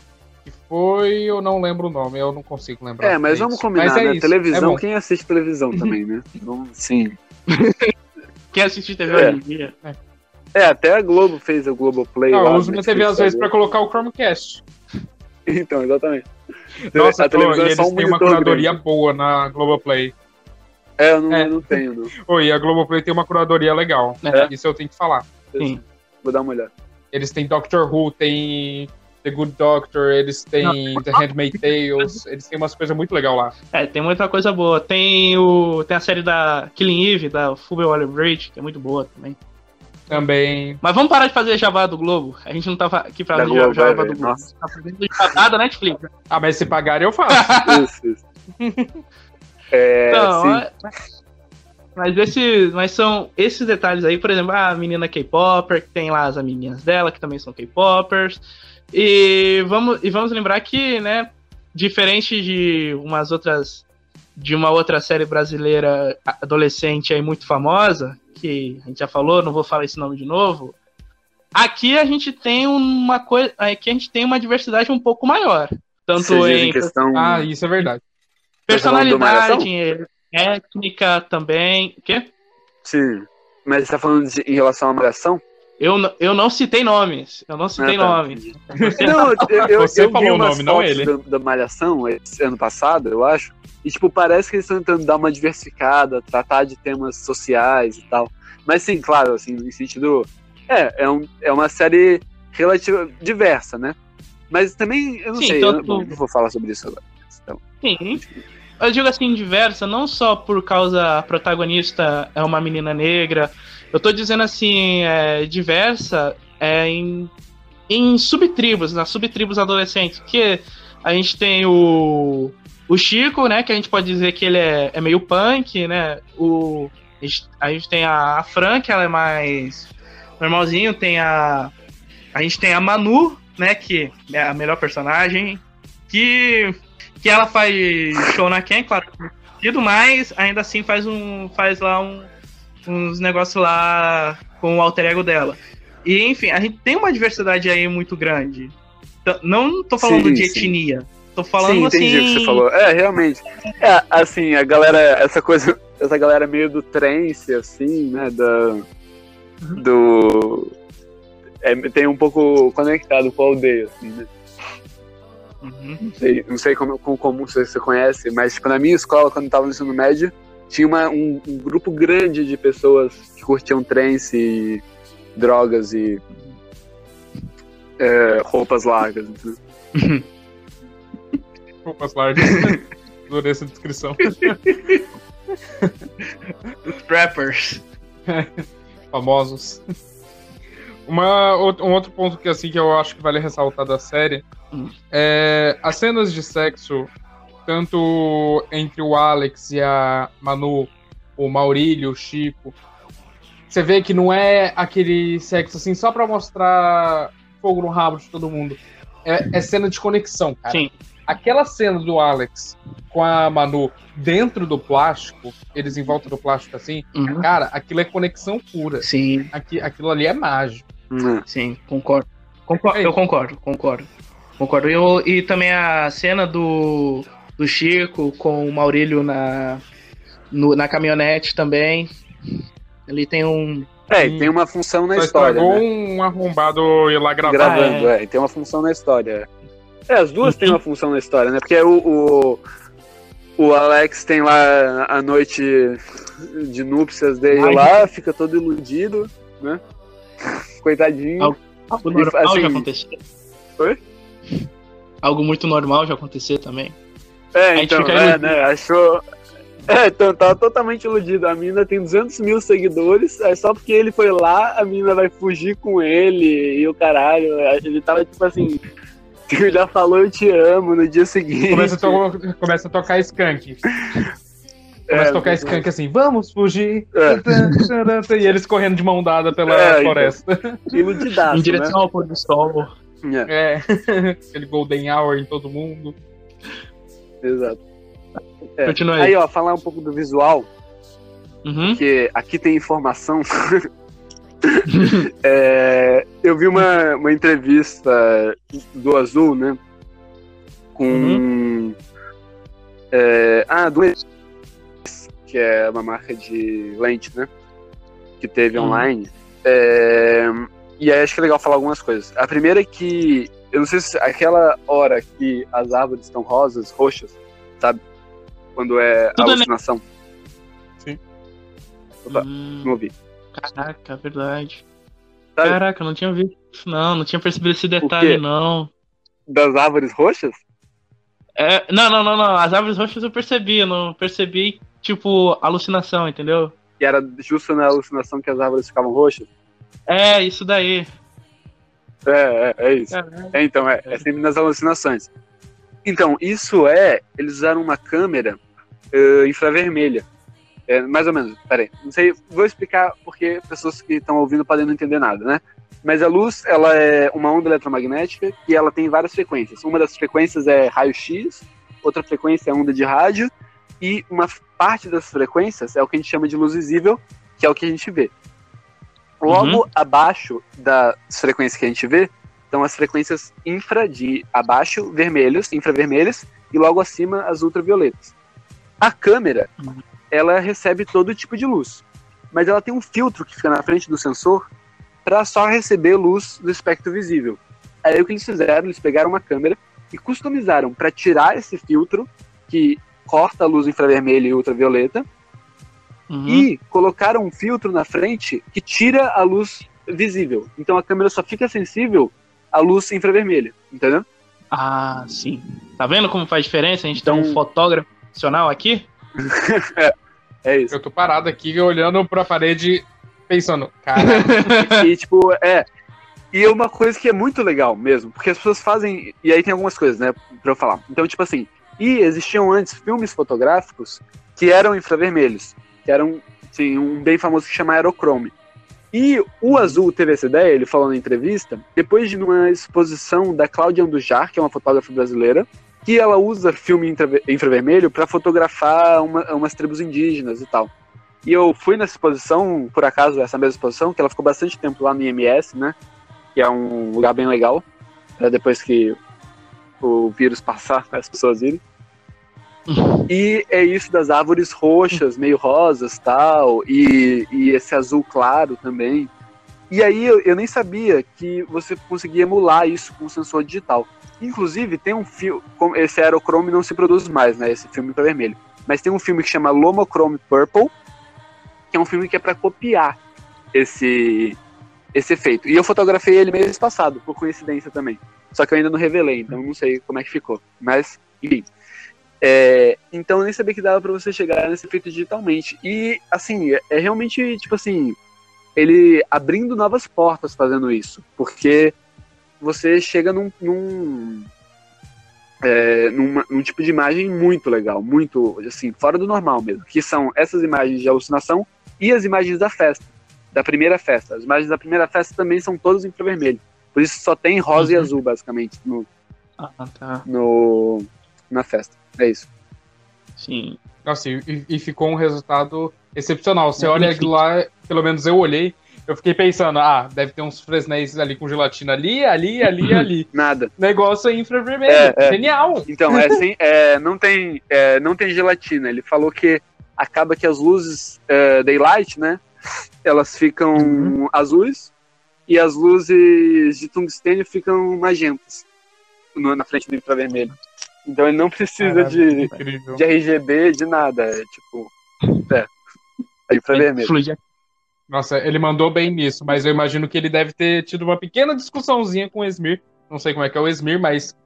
foi, eu não lembro o nome, eu não consigo lembrar. É, mas vamos combinar, mas é né? Isso, televisão, é quem assiste televisão também, né? Sim. quem assiste TV é. hoje em dia. É. é. até a Globo fez o Globoplay. Não, eu uso minha TV às vezes pra colocar o Chromecast. Então, exatamente. Nossa, a televisão pô, é eles têm uma curadoria grande. boa na Globoplay. É, eu não, é. Eu não tenho, não. Oi, a Globoplay tem uma curadoria legal. É. Isso eu tenho que falar. Sim. Vou dar uma olhada. Eles têm Doctor Who, tem The Good Doctor, eles têm Não. The Handmaid's Tales, eles têm umas coisas muito legais lá. É, tem muita coisa boa. Tem o tem a série da Killing Eve, da Full Waller Bridge, que é muito boa também. Também. Mas vamos parar de fazer jabá do Globo. A gente não tava aqui pra fazer Globo, jabá do Globo. Nossa. Tá fazendo jabá da Netflix. Ah, mas se pagarem eu faço. isso, isso. É, então, sim. Mas, esses, mas são esses detalhes aí, por exemplo, a menina K-Popper, que tem lá as amigas dela, que também são K-Poppers. E vamos, e vamos lembrar que, né, diferente de umas outras. De uma outra série brasileira adolescente aí muito famosa, que a gente já falou, não vou falar esse nome de novo. Aqui a gente tem uma coisa. Aqui a gente tem uma diversidade um pouco maior. Tanto em. Questão... Ah, isso é verdade. Personalidade, Técnica também. O quê? Sim. Mas você tá falando de, em relação à malhação? Eu, eu não citei nomes. Eu não citei ah, tá. nomes. Não, eu, eu, Você eu falou o nome, não ele. Da, da Malhação, esse ano passado, eu acho. E, tipo, parece que eles estão tentando dar uma diversificada, tratar de temas sociais e tal. Mas, sim, claro, assim, no sentido. É, é, um, é uma série relativa, diversa, né? Mas também, eu não sim, sei, tanto... eu não, não vou falar sobre isso agora. Então, sim. Eu digo assim, diversa, não só por causa a protagonista é uma menina negra. Eu tô dizendo assim, é, diversa é, em, em subtribos, nas subtribos adolescentes. Porque a gente tem o, o Chico, né? Que a gente pode dizer que ele é, é meio punk, né? O, a, gente, tem a, a Fran, que ela é mais normalzinho. Tem a. A gente tem a Manu, né? Que é a melhor personagem. Que que ela faz show na Ken, claro, mais, ainda assim faz um faz lá um, uns negócios lá com o alter ego dela. E enfim, a gente tem uma diversidade aí muito grande. Não tô falando sim, de etnia. Sim. Tô falando sim, entendi assim. o que você falou. É, realmente. É, assim, a galera, essa coisa, essa galera meio do trance, assim, né, da, uhum. do... É, tem um pouco conectado com a aldeia, assim, né? Uhum. Não sei, não sei como, como, como você conhece, mas tipo, na minha escola, quando eu tava no ensino médio, tinha uma, um, um, grupo grande de pessoas que curtiam trance e drogas e é, roupas largas. roupas largas. Adorei essa descrição. Os trappers. Famosos. Uma, um outro ponto que assim que eu acho que vale ressaltar da série hum. é as cenas de sexo, tanto entre o Alex e a Manu, o Maurílio, o Chico. Você vê que não é aquele sexo assim só pra mostrar fogo no rabo de todo mundo. É, é cena de conexão, cara. Sim. aquela cena do Alex com a Manu dentro do plástico, eles em volta do plástico assim, Uhum. cara, aquilo é conexão pura. Sim, Aqui, aquilo ali é mágico. Hum. sim, concordo. Concor- É eu concordo, concordo. Concordo. Eu, e também a cena do, do Chico com o Maurílio na, no- na caminhonete também. Ele tem um. É, e tem uma função na história. Né? um arrombado ir lá gravar. Gravando, Ah, é. e tem uma função na história. É, as duas Uhum. têm uma função na história, né? Porque o, o, o Alex tem lá a noite de núpcias dele Ai, lá, fica todo iludido, né? Coitadinho. Algo- Algo normal assim- já acontecer. Oi? Algo muito normal já acontecer também. É, gente então, é, iludido. né? Achou. É, então tava totalmente iludido. A mina tem 200 mil seguidores, é só porque ele foi lá, a mina vai fugir com ele e o caralho. Ele tava tipo assim. Ele já falou eu te amo no dia seguinte. Começa a, to- começa a tocar skunk. Começa É, a tocar skunk assim, vamos fugir. É. E eles correndo de mão dada pela É, então. floresta. Iludidaço, em direção ao pôr do sol. né? É, É. Aquele golden hour em todo mundo. Exato. É. Continua aí. Aí, ó, falar um pouco do visual, Uhum. porque aqui tem informação. É, eu vi uma, uma entrevista do Azul, né? Com. Uhum. é, ah, do que é uma marca de lente, né? Que teve Uhum. online. É, e aí acho que é legal falar algumas coisas. A primeira é que. Eu não sei se aquela hora que as árvores estão rosas, roxas, sabe? Quando é Tudo é alucinação. Opa, Hum, não ouvi. caraca, é verdade. Sabe? Caraca, eu não tinha visto isso, não. Não tinha percebido esse detalhe, não. Das árvores roxas? É, não, não, não, não. As árvores roxas eu percebi. Eu não percebi, tipo, alucinação, entendeu? que era justo na alucinação que as árvores ficavam roxas. É, isso daí. É, é, é isso. É, então, é, é sempre nas alucinações. Então, isso é. Eles usaram uma câmera eh, infravermelha. É, mais ou menos, peraí. Não sei, vou explicar porque pessoas que estão ouvindo podem não entender nada, né? Mas a luz, ela é uma onda eletromagnética e ela tem várias frequências. Uma das frequências é raio-x, outra frequência é onda de rádio, e uma parte das frequências é o que a gente chama de luz visível, que é o que a gente vê. Logo abaixo das frequências que a gente vê, estão as frequências infra de abaixo, vermelhos, infravermelhas, e logo acima as ultravioletas. A câmera, Uhum. ela recebe todo tipo de luz, mas ela tem um filtro que fica na frente do sensor para só receber luz do espectro visível. Aí o que eles fizeram, eles pegaram uma câmera e customizaram para tirar esse filtro que corta a luz infravermelha e ultravioleta Uhum. e colocaram um filtro na frente que tira a luz visível. Então a câmera só fica sensível à luz infravermelha, entendeu? Ah, sim. Tá vendo como faz diferença? A gente Então- tem um fotógrafo profissional aqui? É isso. Eu tô parado aqui olhando pra parede pensando, cara, e tipo, é. E uma coisa que é muito legal mesmo, porque as pessoas fazem. E aí tem algumas coisas, né, pra eu falar. Então, tipo assim, e existiam antes filmes fotográficos que eram infravermelhos, que eram, assim, um bem famoso que chama Aerochrome. E o Azul teve essa ideia, ele falou na entrevista, depois de uma exposição da Cláudia Andujar, que é uma fotógrafa brasileira, que ela usa filme infra- infravermelho para fotografar uma- umas tribos indígenas e tal. E eu fui nessa exposição, por acaso, essa mesma exposição, que ela ficou bastante tempo lá no IMS, né? Que é um lugar bem legal, depois que o vírus passar, as pessoas irem. E é isso das árvores roxas, meio rosas tal, e, e esse azul claro também. E aí eu, eu nem sabia que você conseguia emular isso com sensor digital. Inclusive, tem um filme. Esse Aerochrome não se produz mais, né? Esse filme vermelho. Mas tem um filme que chama Lomochrome Purple, que é um filme que é para copiar esse, esse efeito. E eu fotografei ele mês passado, por coincidência também. Só que eu ainda não revelei, então não sei como é que ficou. Mas, enfim. É, então eu nem sabia que dava para você chegar nesse efeito digitalmente. E, assim, é, é realmente, tipo assim, ele abrindo novas portas fazendo isso. Porque você chega num, num, é, numa- num tipo de imagem muito legal, muito, assim, fora do normal mesmo. Que são essas imagens de alucinação e as imagens da festa, da primeira festa. As imagens da primeira festa também são todas em infravermelho. Por isso só tem rosa e Uhum. azul, basicamente, no, Ah, tá. no, na festa. É isso. Sim. Nossa, e, e ficou um resultado excepcional. Você olha lá, pelo menos eu olhei, eu fiquei pensando, ah, deve ter uns fresnéis ali com gelatina ali, ali, ali, ali. Nada. Negócio infravermelho. É, é. Genial. Então, é, sem, é, não, tem, é, não tem gelatina. Ele falou que acaba que as luzes é, daylight, né? Elas ficam Uhum. azuis e as luzes de tungstênio ficam magentas na frente do infravermelho. Então ele não precisa Caralho, de, de RGB, de nada. É tipo. É. É infravermelho. Fluide- Nossa, ele mandou bem nisso, mas eu imagino que ele deve ter tido uma pequena discussãozinha com o Esmir. Não sei como é que é o Esmir, mas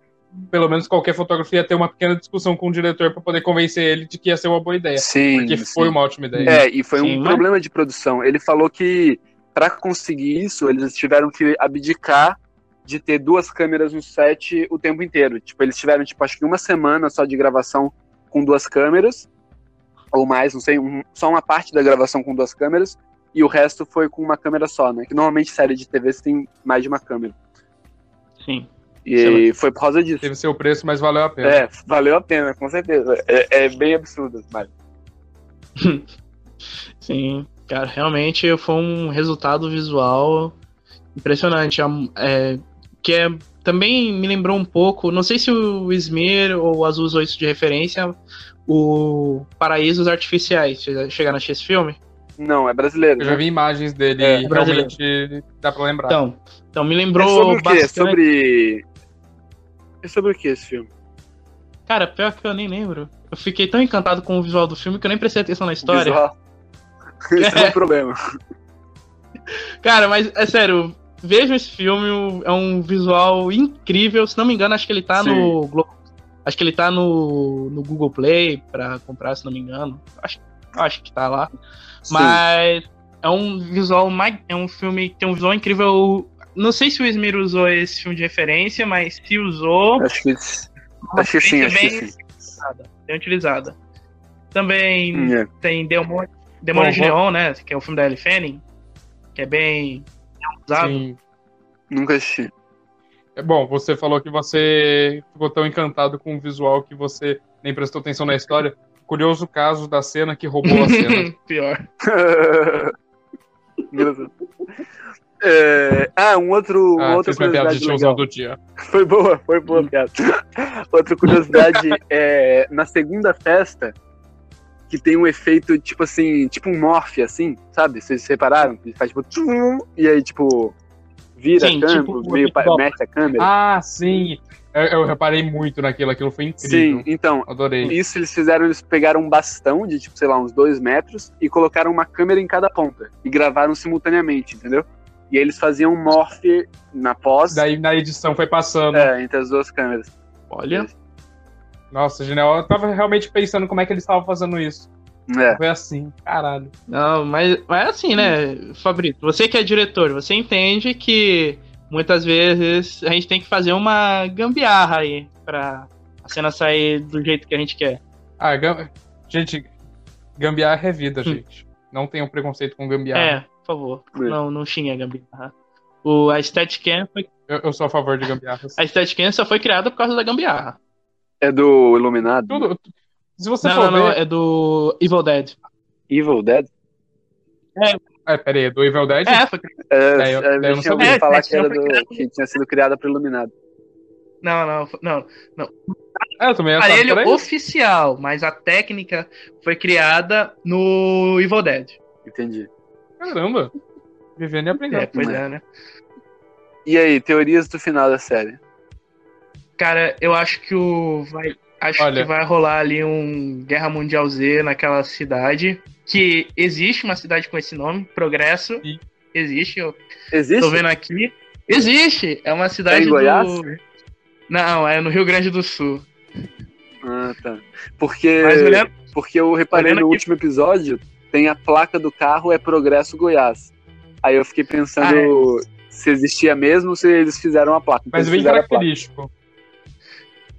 pelo menos qualquer fotografia ia ter uma pequena discussão com o diretor para poder convencer ele de que ia ser uma boa ideia. Sim. Porque sim. foi uma ótima ideia. É, e foi Sim, um mas- problema de produção. Ele falou que para conseguir isso, eles tiveram que abdicar de ter duas câmeras no set o tempo inteiro. Tipo, eles tiveram, tipo, acho que uma semana só de gravação com duas câmeras, ou mais, não sei, um- só uma parte da gravação com duas câmeras, e o resto foi com uma câmera só, né? Que normalmente série de TV você tem mais de uma câmera. Sim. E Sei foi por causa disso. Teve seu preço, mas valeu a pena. É, valeu a pena, com certeza. É, é bem absurdo, mas Sim, cara, realmente foi um resultado visual impressionante. É, que é, também me lembrou um pouco, não sei se o Smir ou o Azul usou isso de referência, o Paraísos Artificiais. Vocês Chegaram a assistir esse filme? não, é brasileiro. Eu já né? vi imagens dele É, e brasileiro. realmente dá pra lembrar. Então, então me É lembrou sobre o quê? bastante. Sobre. É sobre o que esse filme? Cara, pior que eu nem lembro. Eu fiquei tão encantado com o visual do filme que eu nem prestei atenção na história. Visual. Esse é o problema. Cara, mas é sério, vejam esse filme, é um visual incrível. Se não me engano, acho que ele tá Sim. no Glo- acho que ele tá no, no Google Play pra comprar, se não me engano. Acho, acho que tá lá. Mas é um visual mais é um filme que tem um visual incrível. Não sei se o Esmir usou esse filme de referência, mas se usou, Acho que, acho que sim, acho que sim. utilizada, bem utilizada. Também Hum, é. tem Demônio, Demônio Bom, de Neon, né? Que é o filme da Ellie Fanning, que é bem. Sim. Nunca assisti. É bom, você falou que você ficou tão encantado com o visual que você nem prestou atenção na história. Curioso caso da cena que roubou a cena. Pior. É, ah, um outro, uma Ah, outra piada de curiosidade tiozão legal. do dia. Foi boa, foi boa a piada. Outra curiosidade é na segunda festa que tem um efeito tipo assim, tipo um morph assim, sabe? Vocês repararam? Que faz tipo tchum, e aí tipo vira Sim, a câmera, tipo, meio pa- mexe a câmera. Ah, sim. Eu, eu reparei muito naquilo, aquilo foi incrível. Sim, então, Adorei. Isso eles fizeram, eles pegaram um bastão de, tipo, sei lá, uns dois metros e colocaram uma câmera em cada ponta. E gravaram simultaneamente, entendeu? E aí eles faziam um morph na pós, Daí na edição foi passando. é, entre as duas câmeras. Olha. Nossa, genial. Eu tava realmente pensando como é que eles estavam fazendo isso. É, Foi assim, caralho. Não, mas, mas é assim, né, Fabrício? Você que é diretor, você entende que muitas vezes a gente tem que fazer uma gambiarra aí pra a cena sair do jeito que a gente quer. Ah, gam... gente, gambiarra é Hum. vida, gente. Não tenham preconceito com gambiarra. É, por favor. É. Não, não xinga a gambiarra. O, a Steadicam foi, Eu, eu sou a favor de gambiarras. a Steadicam só foi criada por causa da gambiarra. É do Iluminado. Tudo. Se você Não, for não, não, ver. é do Evil Dead. Evil Dead? É, peraí, é do Evil Dead? É, foi É, Daí eu- é, daí eu não sabia. falar que, É, era foi do, criado. que tinha sido criada pro Iluminado. Não, não, não. É, eu também que Aparelho era oficial, mas a técnica foi criada no Evil Dead. Entendi. Caramba. Vivendo e aprendendo. É, pois É. é, né? E aí, teorias do final da série? Cara, eu acho que o vai, acho Olha. que vai rolar ali um Guerra Mundial Z naquela cidade, que existe uma cidade com esse nome, Progresso. Sim. Existe, eu Existe? tô vendo aqui. Existe, é uma cidade É em Goiás? do Não, é no Rio Grande do Sul. Ah, tá. Porque, Mas olhando, porque eu reparei no aqui- último episódio, tem a placa do carro é Progresso Goiás. Aí eu fiquei pensando se existia mesmo ou se eles fizeram a placa. Então Mas bem fizeram a placa. característico.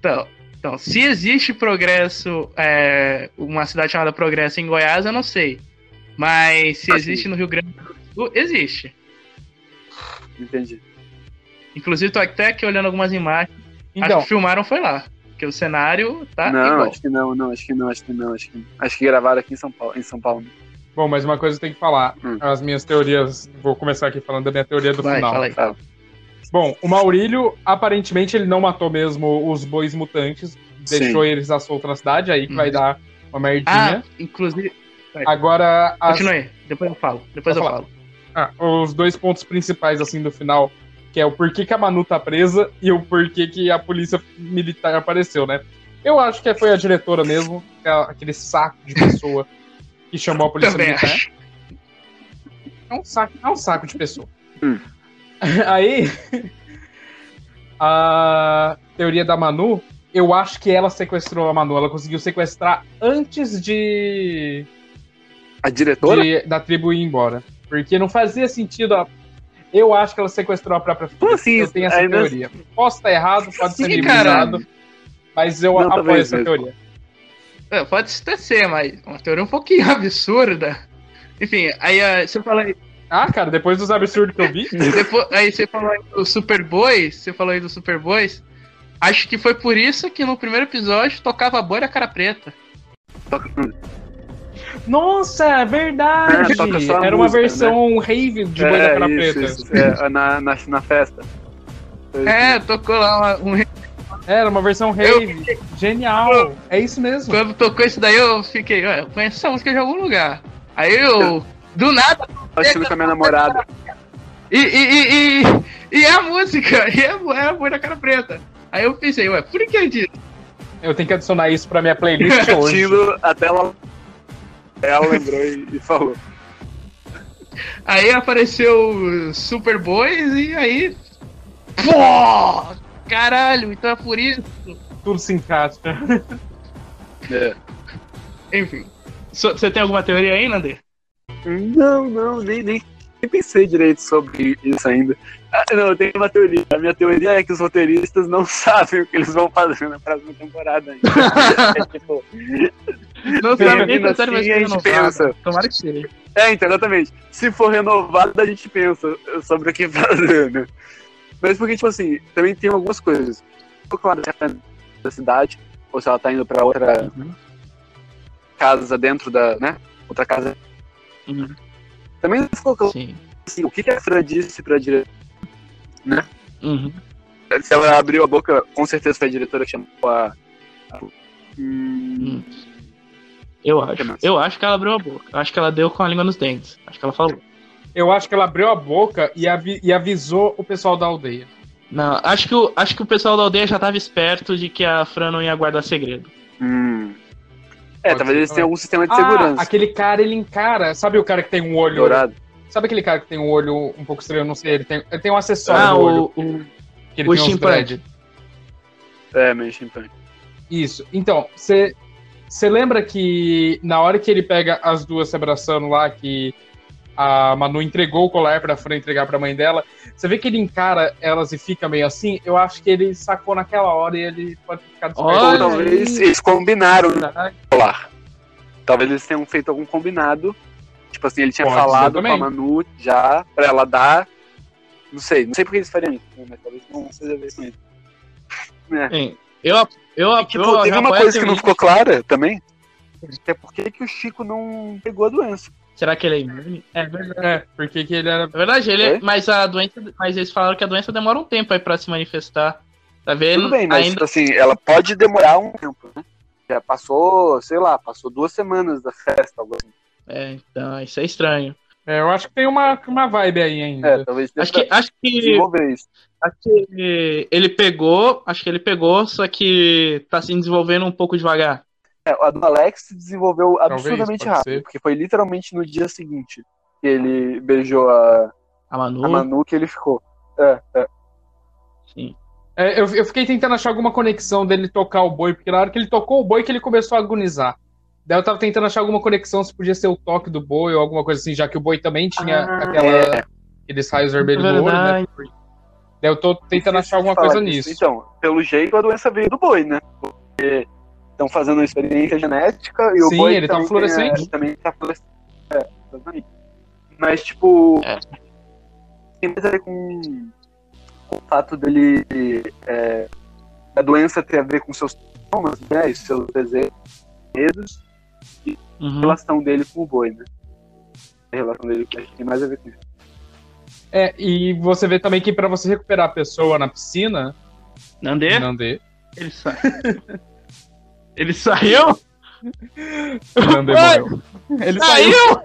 Então, então, se existe Progresso, é, uma cidade chamada Progresso em Goiás, eu não sei. Mas se Assim. existe no Rio Grande do Sul, existe. Entendi. Inclusive, tô até aqui olhando algumas imagens. Acho Então, que filmaram foi lá. porque o cenário tá não, igual. acho que não, não, acho que não, acho que não, acho que Acho que gravaram aqui em São Paulo. Em São Paulo. Bom, mas uma coisa eu tenho que falar. Hum. As minhas teorias. Vou começar aqui falando da minha teoria do Vai, final. fala aí. Fala. Bom, o Maurílio, aparentemente, ele não matou mesmo os bois mutantes. Deixou eles à solta na cidade, aí que Hum. vai dar uma Ah, merdinha. inclusive. Agora, as- Continue, depois eu falo. Depois eu Pode falo. ah, os dois pontos principais, assim, do final, que é o porquê que a Manu tá presa e o porquê que a polícia militar apareceu, né? Eu acho que foi a diretora mesmo, que aquele saco de pessoa que chamou a polícia Também militar. acho. É um saco, é um saco de pessoa. Hum. Aí, a teoria da Manu, eu acho que ela sequestrou a Manu. Ela conseguiu sequestrar antes de, A diretora? de- da tribo ir embora. Porque não fazia sentido. a- Eu acho que ela sequestrou a própria filha. Como assim? Eu tenho essa Ainda- teoria. Posso estar errado, pode ser Sim, cara. bizarro, mas eu Não, apoio essa mesmo. teoria. É, pode até ser, mas uma teoria um pouquinho absurda. Enfim, aí você fala aí, Ah, cara, depois dos absurdos que eu vi. depois, aí você falou aí do Superboy, você falou aí do Superboys. Acho que foi por isso que no primeiro episódio tocava boi da cara preta. Nossa, é verdade! É, toca só a Era uma música, versão rave de Boi da Cara isso, Preta. isso. É, na, na, na festa. É, tocou lá uma- um. Era uma versão rave. Genial! É isso mesmo. Quando tocou isso daí, eu fiquei, "Ué, eu conheço essa música de algum lugar. Aí eu, do nada, Assistindo com a minha namorada. e, e, e, e, e é a música, e é, é a boi da cara preta. Aí eu pensei, ué, por que disso? Eu tenho que adicionar isso pra minha playlist hoje. Até ela. Ela lembrou e, e falou. Aí apareceu o Superboys e aí. Pô! Caralho, então é por isso. Tudo se encaixa. É. Enfim. So- Você tem alguma teoria aí, Nander? Não, não, nem, nem, nem pensei direito sobre isso ainda. Ah, não, eu tenho uma teoria. A minha teoria é que os roteiristas não sabem o que eles vão fazer na próxima temporada ainda. é tipo. Não sabia que a assim a gente pensa. Tomara que seja. É, então, exatamente. Se for renovado, a gente pensa sobre o que fazer, né? Mas porque, tipo assim, também tem algumas coisas. Claro ela tá da cidade, ou se ela tá indo pra outra Uhum. casa dentro da, né? Outra casa. Uhum. Também não ficou claro Sim. assim, o que, que a Fran disse pra diretora. Uhum. Se ela abriu a boca, com certeza foi a diretora que chamou a. Hum, Hum. Eu acho. Eu acho que ela abriu a boca. Eu acho que ela deu com a língua nos dentes. Acho que ela falou. Eu acho que ela abriu a boca e, avi- e avisou o pessoal da aldeia. Não, acho que, o, acho que o pessoal da aldeia já tava esperto de que a Fran não ia guardar segredo. hum. É, talvez eles tenham algum sistema de Ah, segurança. aquele cara, ele encara. Sabe o cara que tem um olho. Dourado. Sabe aquele cara que tem um olho um pouco estranho? Eu Não sei. Ele tem, ele tem um acessório Ah, no olho. o, o, Que ele o tem chimpanzé. É, meio chimpanzé. Isso. Então, você lembra que na hora que ele pega as duas se abraçando lá, que a Manu entregou o colar pra Fran entregar pra mãe dela, você vê que ele encara elas e fica meio assim? Eu acho que ele sacou naquela hora e ele pode ficar Olha talvez eles combinaram Verdade. colar. Talvez eles tenham feito algum combinado. Tipo assim, ele tinha Pode falado com a Manu já, pra ela dar. Não sei, não sei porque eles fariam isso, né, mas talvez não seja a ver com isso. Sim. Eu, eu, E, tipo, eu teve uma coisa a que não ficou clara também. É por que que o Chico não pegou a doença? Será que ele é imune? É verdade. É, porque que ele era. É verdade, ele, Oi? mas a doença, mas eles falaram que a doença demora um tempo aí pra se manifestar. Tá vendo? Tudo bem, mas Ainda assim, ela pode demorar um tempo, né? Já passou, sei lá, passou duas semanas da festa, algo assim. É, então, isso é estranho. É, eu acho que tem uma, uma vibe aí ainda. É, talvez Acho que, acho que, desenvolver isso. acho que ele pegou, acho que ele pegou, só que tá se desenvolvendo um pouco devagar. É, a do Alex se desenvolveu Talvez, absurdamente pode rápido, ser. porque foi literalmente no dia seguinte que ele beijou a, A Manu, a Manu que ele ficou. É, é. sim. É, eu, eu fiquei tentando achar alguma conexão dele tocar o boi, porque na hora que ele tocou o boi que ele começou a agonizar. Daí eu tava tentando achar alguma conexão, se podia ser o toque do boi ou alguma coisa assim, já que o boi também tinha Ah, aquela, é. aqueles raios vermelhos no olho, né? Daí eu tô tentando achar alguma coisa disso. nisso. Então, pelo jeito a doença veio do boi, né? Porque estão fazendo uma experiência genética e o Sim, boi ele tá também, fluorescente. tem, é, também tá fluorescente. É, exatamente. Mas, tipo, É. tem mais a ver com, com o fato dele. É, a doença ter a ver com seus traumas, né? Os seus desejos, medos e a Uhum. relação dele com o boi, né? A relação dele que acho que tem mais a ver com isso. É, e você vê também que pra você recuperar a pessoa na piscina, Nandê? Nandê, Ele saiu. Ele saiu? Nandê Ai! morreu. Ele saiu, Saiu!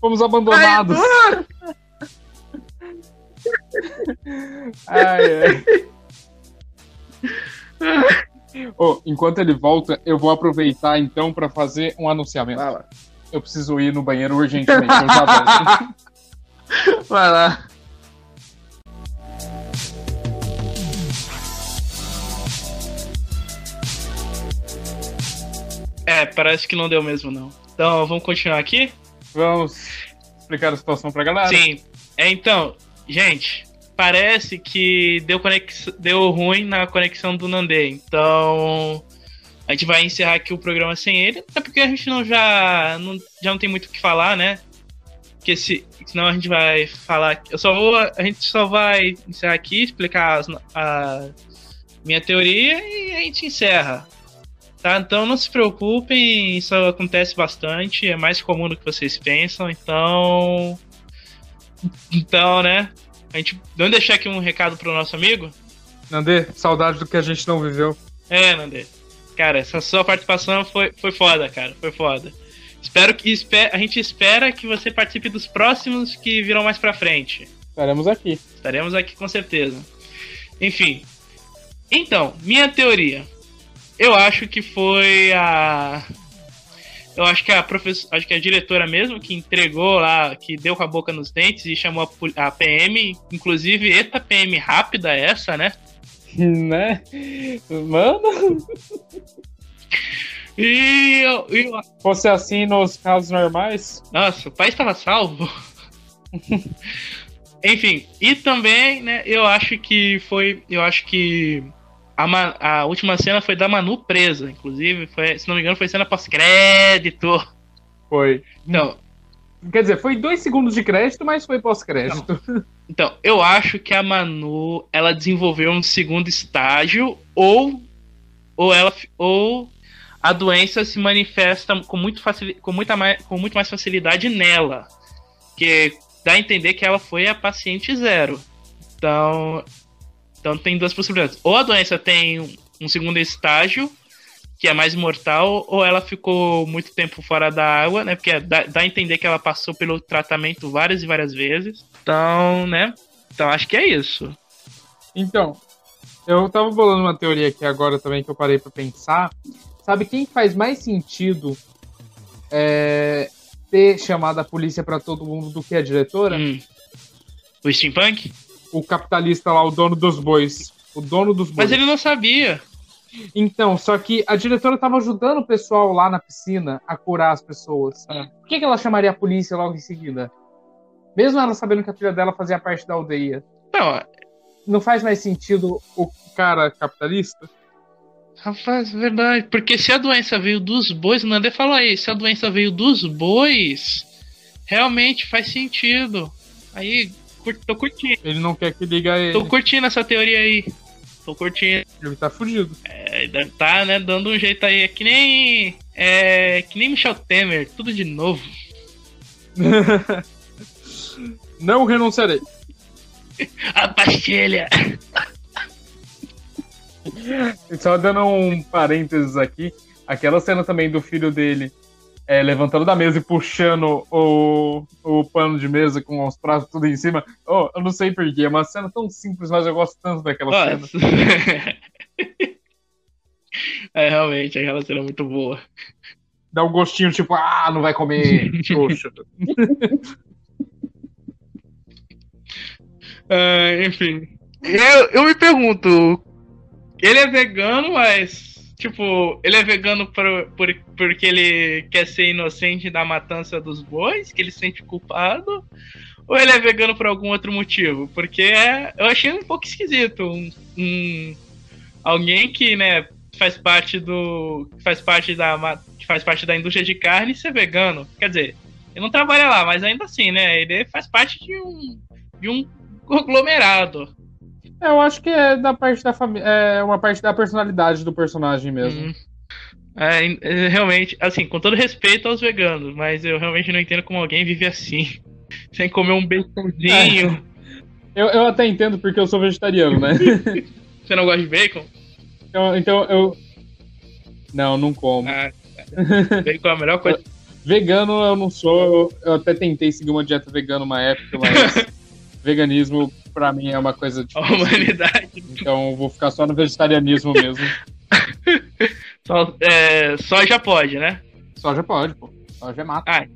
fomos abandonados. Ai, ai. Ô, enquanto ele volta, eu vou aproveitar então pra fazer um anunciamento. Vai lá. Eu preciso ir no banheiro urgentemente. Eu já volto. Vai lá. É, parece que não deu mesmo, não. Então, vamos continuar aqui? Vamos explicar a situação pra galera? Sim. É, então, gente, parece que deu, conex... deu ruim na conexão do Nandê. Então, a gente vai encerrar aqui o programa sem ele, até porque a gente não já não, já não tem muito o que falar, né? Porque se, senão a gente vai falar. Eu só vou. A gente só vai encerrar aqui, explicar as- a minha teoria e a gente encerra. Tá? Então não se preocupem, isso acontece bastante, é mais comum do que vocês pensam, então. Então, né? A gente. Vamos deixar aqui um recado pro nosso amigo? Nandê, saudade do que a gente não viveu. É, Nandê. Cara, essa sua participação foi, foi foda, cara. Foi foda. Espero que. espe- A gente espera que você participe dos próximos que virão mais pra frente. Estaremos aqui. Estaremos aqui com certeza. Enfim. Então, minha teoria. Eu acho que foi a. Eu acho que a professora, acho que a diretora mesmo que entregou lá, que deu com a boca nos dentes e chamou a, a PM, inclusive, eita PM rápida essa, né? né? Mano, E eu, e eu fosse assim nos casos normais, Nossa, o país estava salvo. Enfim, e também, né, eu acho que foi. Eu acho que a, a última cena foi da Manu presa. Inclusive, foi, se não me engano, foi cena pós-crédito. foi. Então, Quer dizer, foi dois segundos de crédito, mas foi pós-crédito. então, eu acho que a Manu ela desenvolveu um segundo estágio, ou, ou ela ou a doença se manifesta com, muito facili com, muita mais, com muito mais facilidade nela. Que dá a entender que ela foi a paciente zero. Então, então tem duas possibilidades. Ou a doença tem um, segundo estágio, que é mais mortal, ou ela ficou muito tempo fora da água, né? Porque dá, dá a entender que ela passou pelo tratamento várias e várias vezes. Então, né? Então acho que é isso. Então, eu tava bolando uma teoria aqui agora também que eu parei pra pensar. Sabe quem faz mais sentido é, ter chamado a polícia pra todo mundo do que a diretora? Hum. O steampunk? O capitalista lá, o dono dos bois. O dono dos bois. Mas ele não sabia. Então, só que a diretora tava ajudando o pessoal lá na piscina a curar as pessoas. Ah. Por que, que ela chamaria a polícia logo em seguida? Mesmo ela sabendo que a filha dela fazia parte da aldeia. Não, Não faz mais sentido o cara capitalista? rapaz, verdade. Porque se a doença veio dos bois, o Nandê falou aí, se a doença veio dos bois, realmente faz sentido. Aí, tô curtindo. Ele não quer que liga ele. Tô curtindo essa teoria aí. Tô curtindo. Ele tá fugido. É, deve tá, né, dando um jeito aí. É que nem. É. Que nem Michel Temer, tudo de novo. Não renunciarei. A pastilha! Só dando um parênteses aqui, aquela cena também do filho dele é, levantando da mesa e puxando o, o pano de mesa com os pratos tudo em cima. Oh, eu não sei porquê, é uma cena tão simples, mas eu gosto tanto daquela cena. é, realmente, aquela cena é muito boa. Dá um gostinho tipo, ah, não vai comer, xoxa. Ah, enfim. Eu, eu me pergunto. Ele é vegano, mas. Tipo, ele é vegano por, por, porque ele quer ser inocente da matança dos bois, que ele se sente culpado? Ou ele é vegano por algum outro motivo? Porque é, eu achei um pouco esquisito. Um, um- alguém que, né, faz parte do. faz parte da. faz parte da indústria de carne ser vegano. Quer dizer, ele não trabalha lá, mas ainda assim, né? Ele faz parte de um. de um conglomerado. Eu acho que é da parte da família. É uma parte da personalidade do personagem mesmo. Hum. É, é, realmente, assim, com todo respeito aos veganos, mas eu realmente não entendo como alguém vive assim. Sem comer um baconzinho. É. Eu, eu até entendo porque eu sou vegetariano, né? Você não gosta de bacon? Então, então eu. Não, não como. Ah, bacon é a melhor coisa. Vegano eu não sou, eu, eu até tentei seguir uma dieta vegana uma época, mas veganismo pra mim é uma coisa difícil. A humanidade. Então eu vou ficar só no vegetarianismo mesmo. só, é, soja pode, né? Soja pode, pô. Soja é mata. Ah,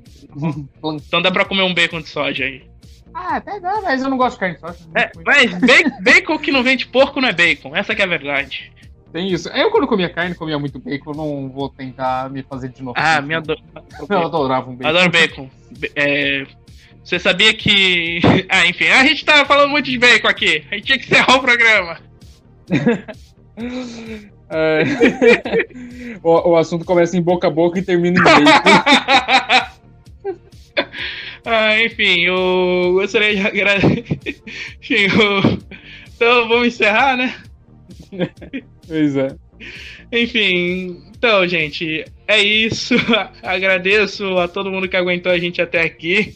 então dá pra comer um bacon de soja aí. Ah, até dá, mas eu não gosto de carne de soja. É, mas bacon, bacon que não vem de porco não é bacon, essa que é a verdade. Tem isso. Eu, quando comia carne, comia muito bacon, eu não vou tentar me fazer de novo. Ah, me adoro. Eu adorava um bacon. Adoro bacon. É, você sabia que. Ah, enfim, a gente tá falando muito de bacon aqui. A gente tinha que encerrar o programa. é... o, o, assunto começa em boca a boca e termina em bacon. ah, enfim, eu gostaria de agradecer. Então vamos encerrar, né? Pois é. Enfim, então, gente, é isso. agradeço a todo mundo que aguentou a gente até aqui.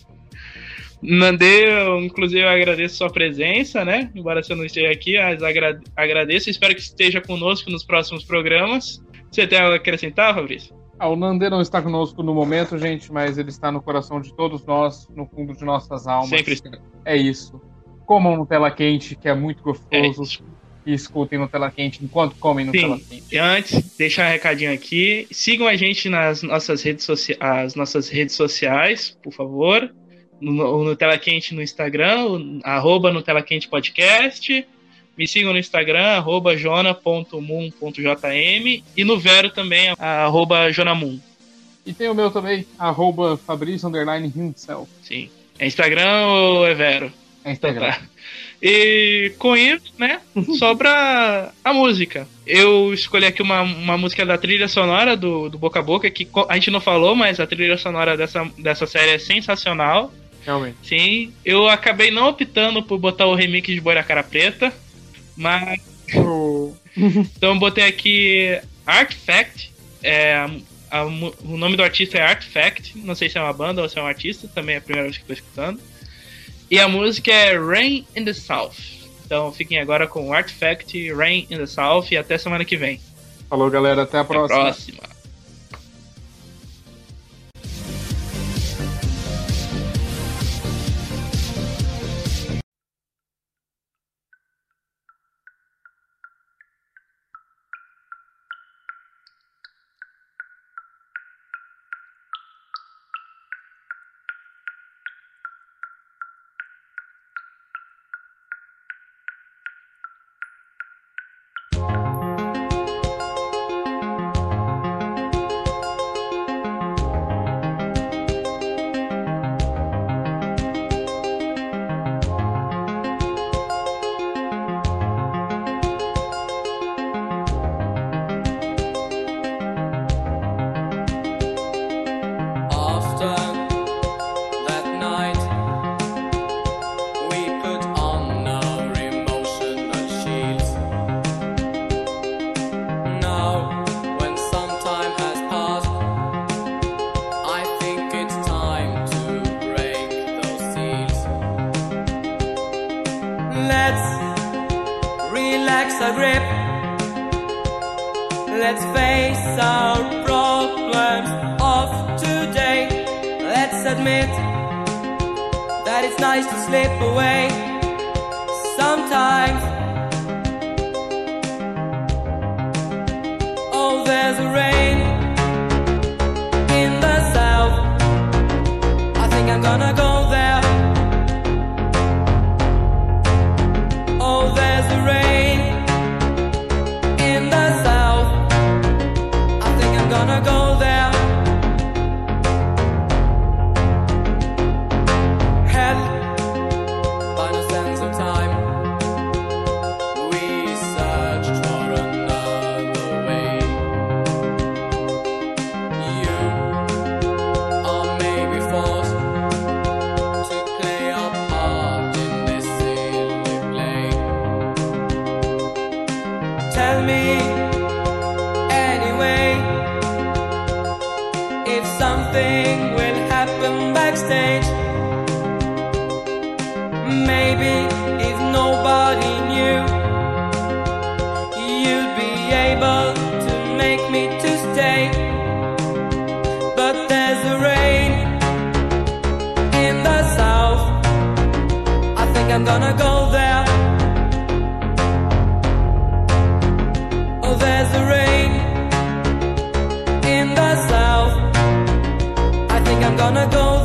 Nandê, inclusive, eu agradeço sua presença, né? Embora você não esteja aqui, mas agra agradeço. Espero que esteja conosco nos próximos programas. Você tem algo a acrescentar, Fabrício? Ah, o Nandê não está conosco no momento, gente, mas ele está no coração de todos nós, no fundo de nossas almas. Sempre está. É isso. Comam no tela quente, que é muito gostoso. É e escutem no Tela Quente enquanto comem no Sim. Quente. E antes, deixar um recadinho aqui. Sigam a gente nas nossas redes, socia nossas redes sociais, por favor. No, no Tela Quente no Instagram, arroba no Tela Quente Podcast. Me sigam no Instagram, arroba jona.moon.jm e no Vero também, arroba jonamoon. E tem o meu também, arroba Fabrício Underline Himself. Sim. É Instagram ou é Vero? É Instagram. Então tá. E com isso, né, sobra a música. Eu escolhi aqui uma, uma música da trilha sonora do, do Boca a Boca, que a gente não falou, mas a trilha sonora dessa, dessa série é sensacional. Realmente. Sim, eu acabei não optando por botar o remix de Boi da Cara Preta, mas. Oh. então eu botei aqui Artifact. É, a, o nome do artista é Artifact. Não sei se é uma banda ou se é um artista, também é a primeira vez que estou escutando. E a música é Rain in the South. Então fiquem agora com Artifact, Rain in the South e até semana que vem. Falou, galera. Até a próxima. Até a próxima. tell me anyway if something will happen backstage. Maybe if nobody knew, you'd be able to make me to stay. But there's a rain in the south. I think I'm gonna go. Gonna go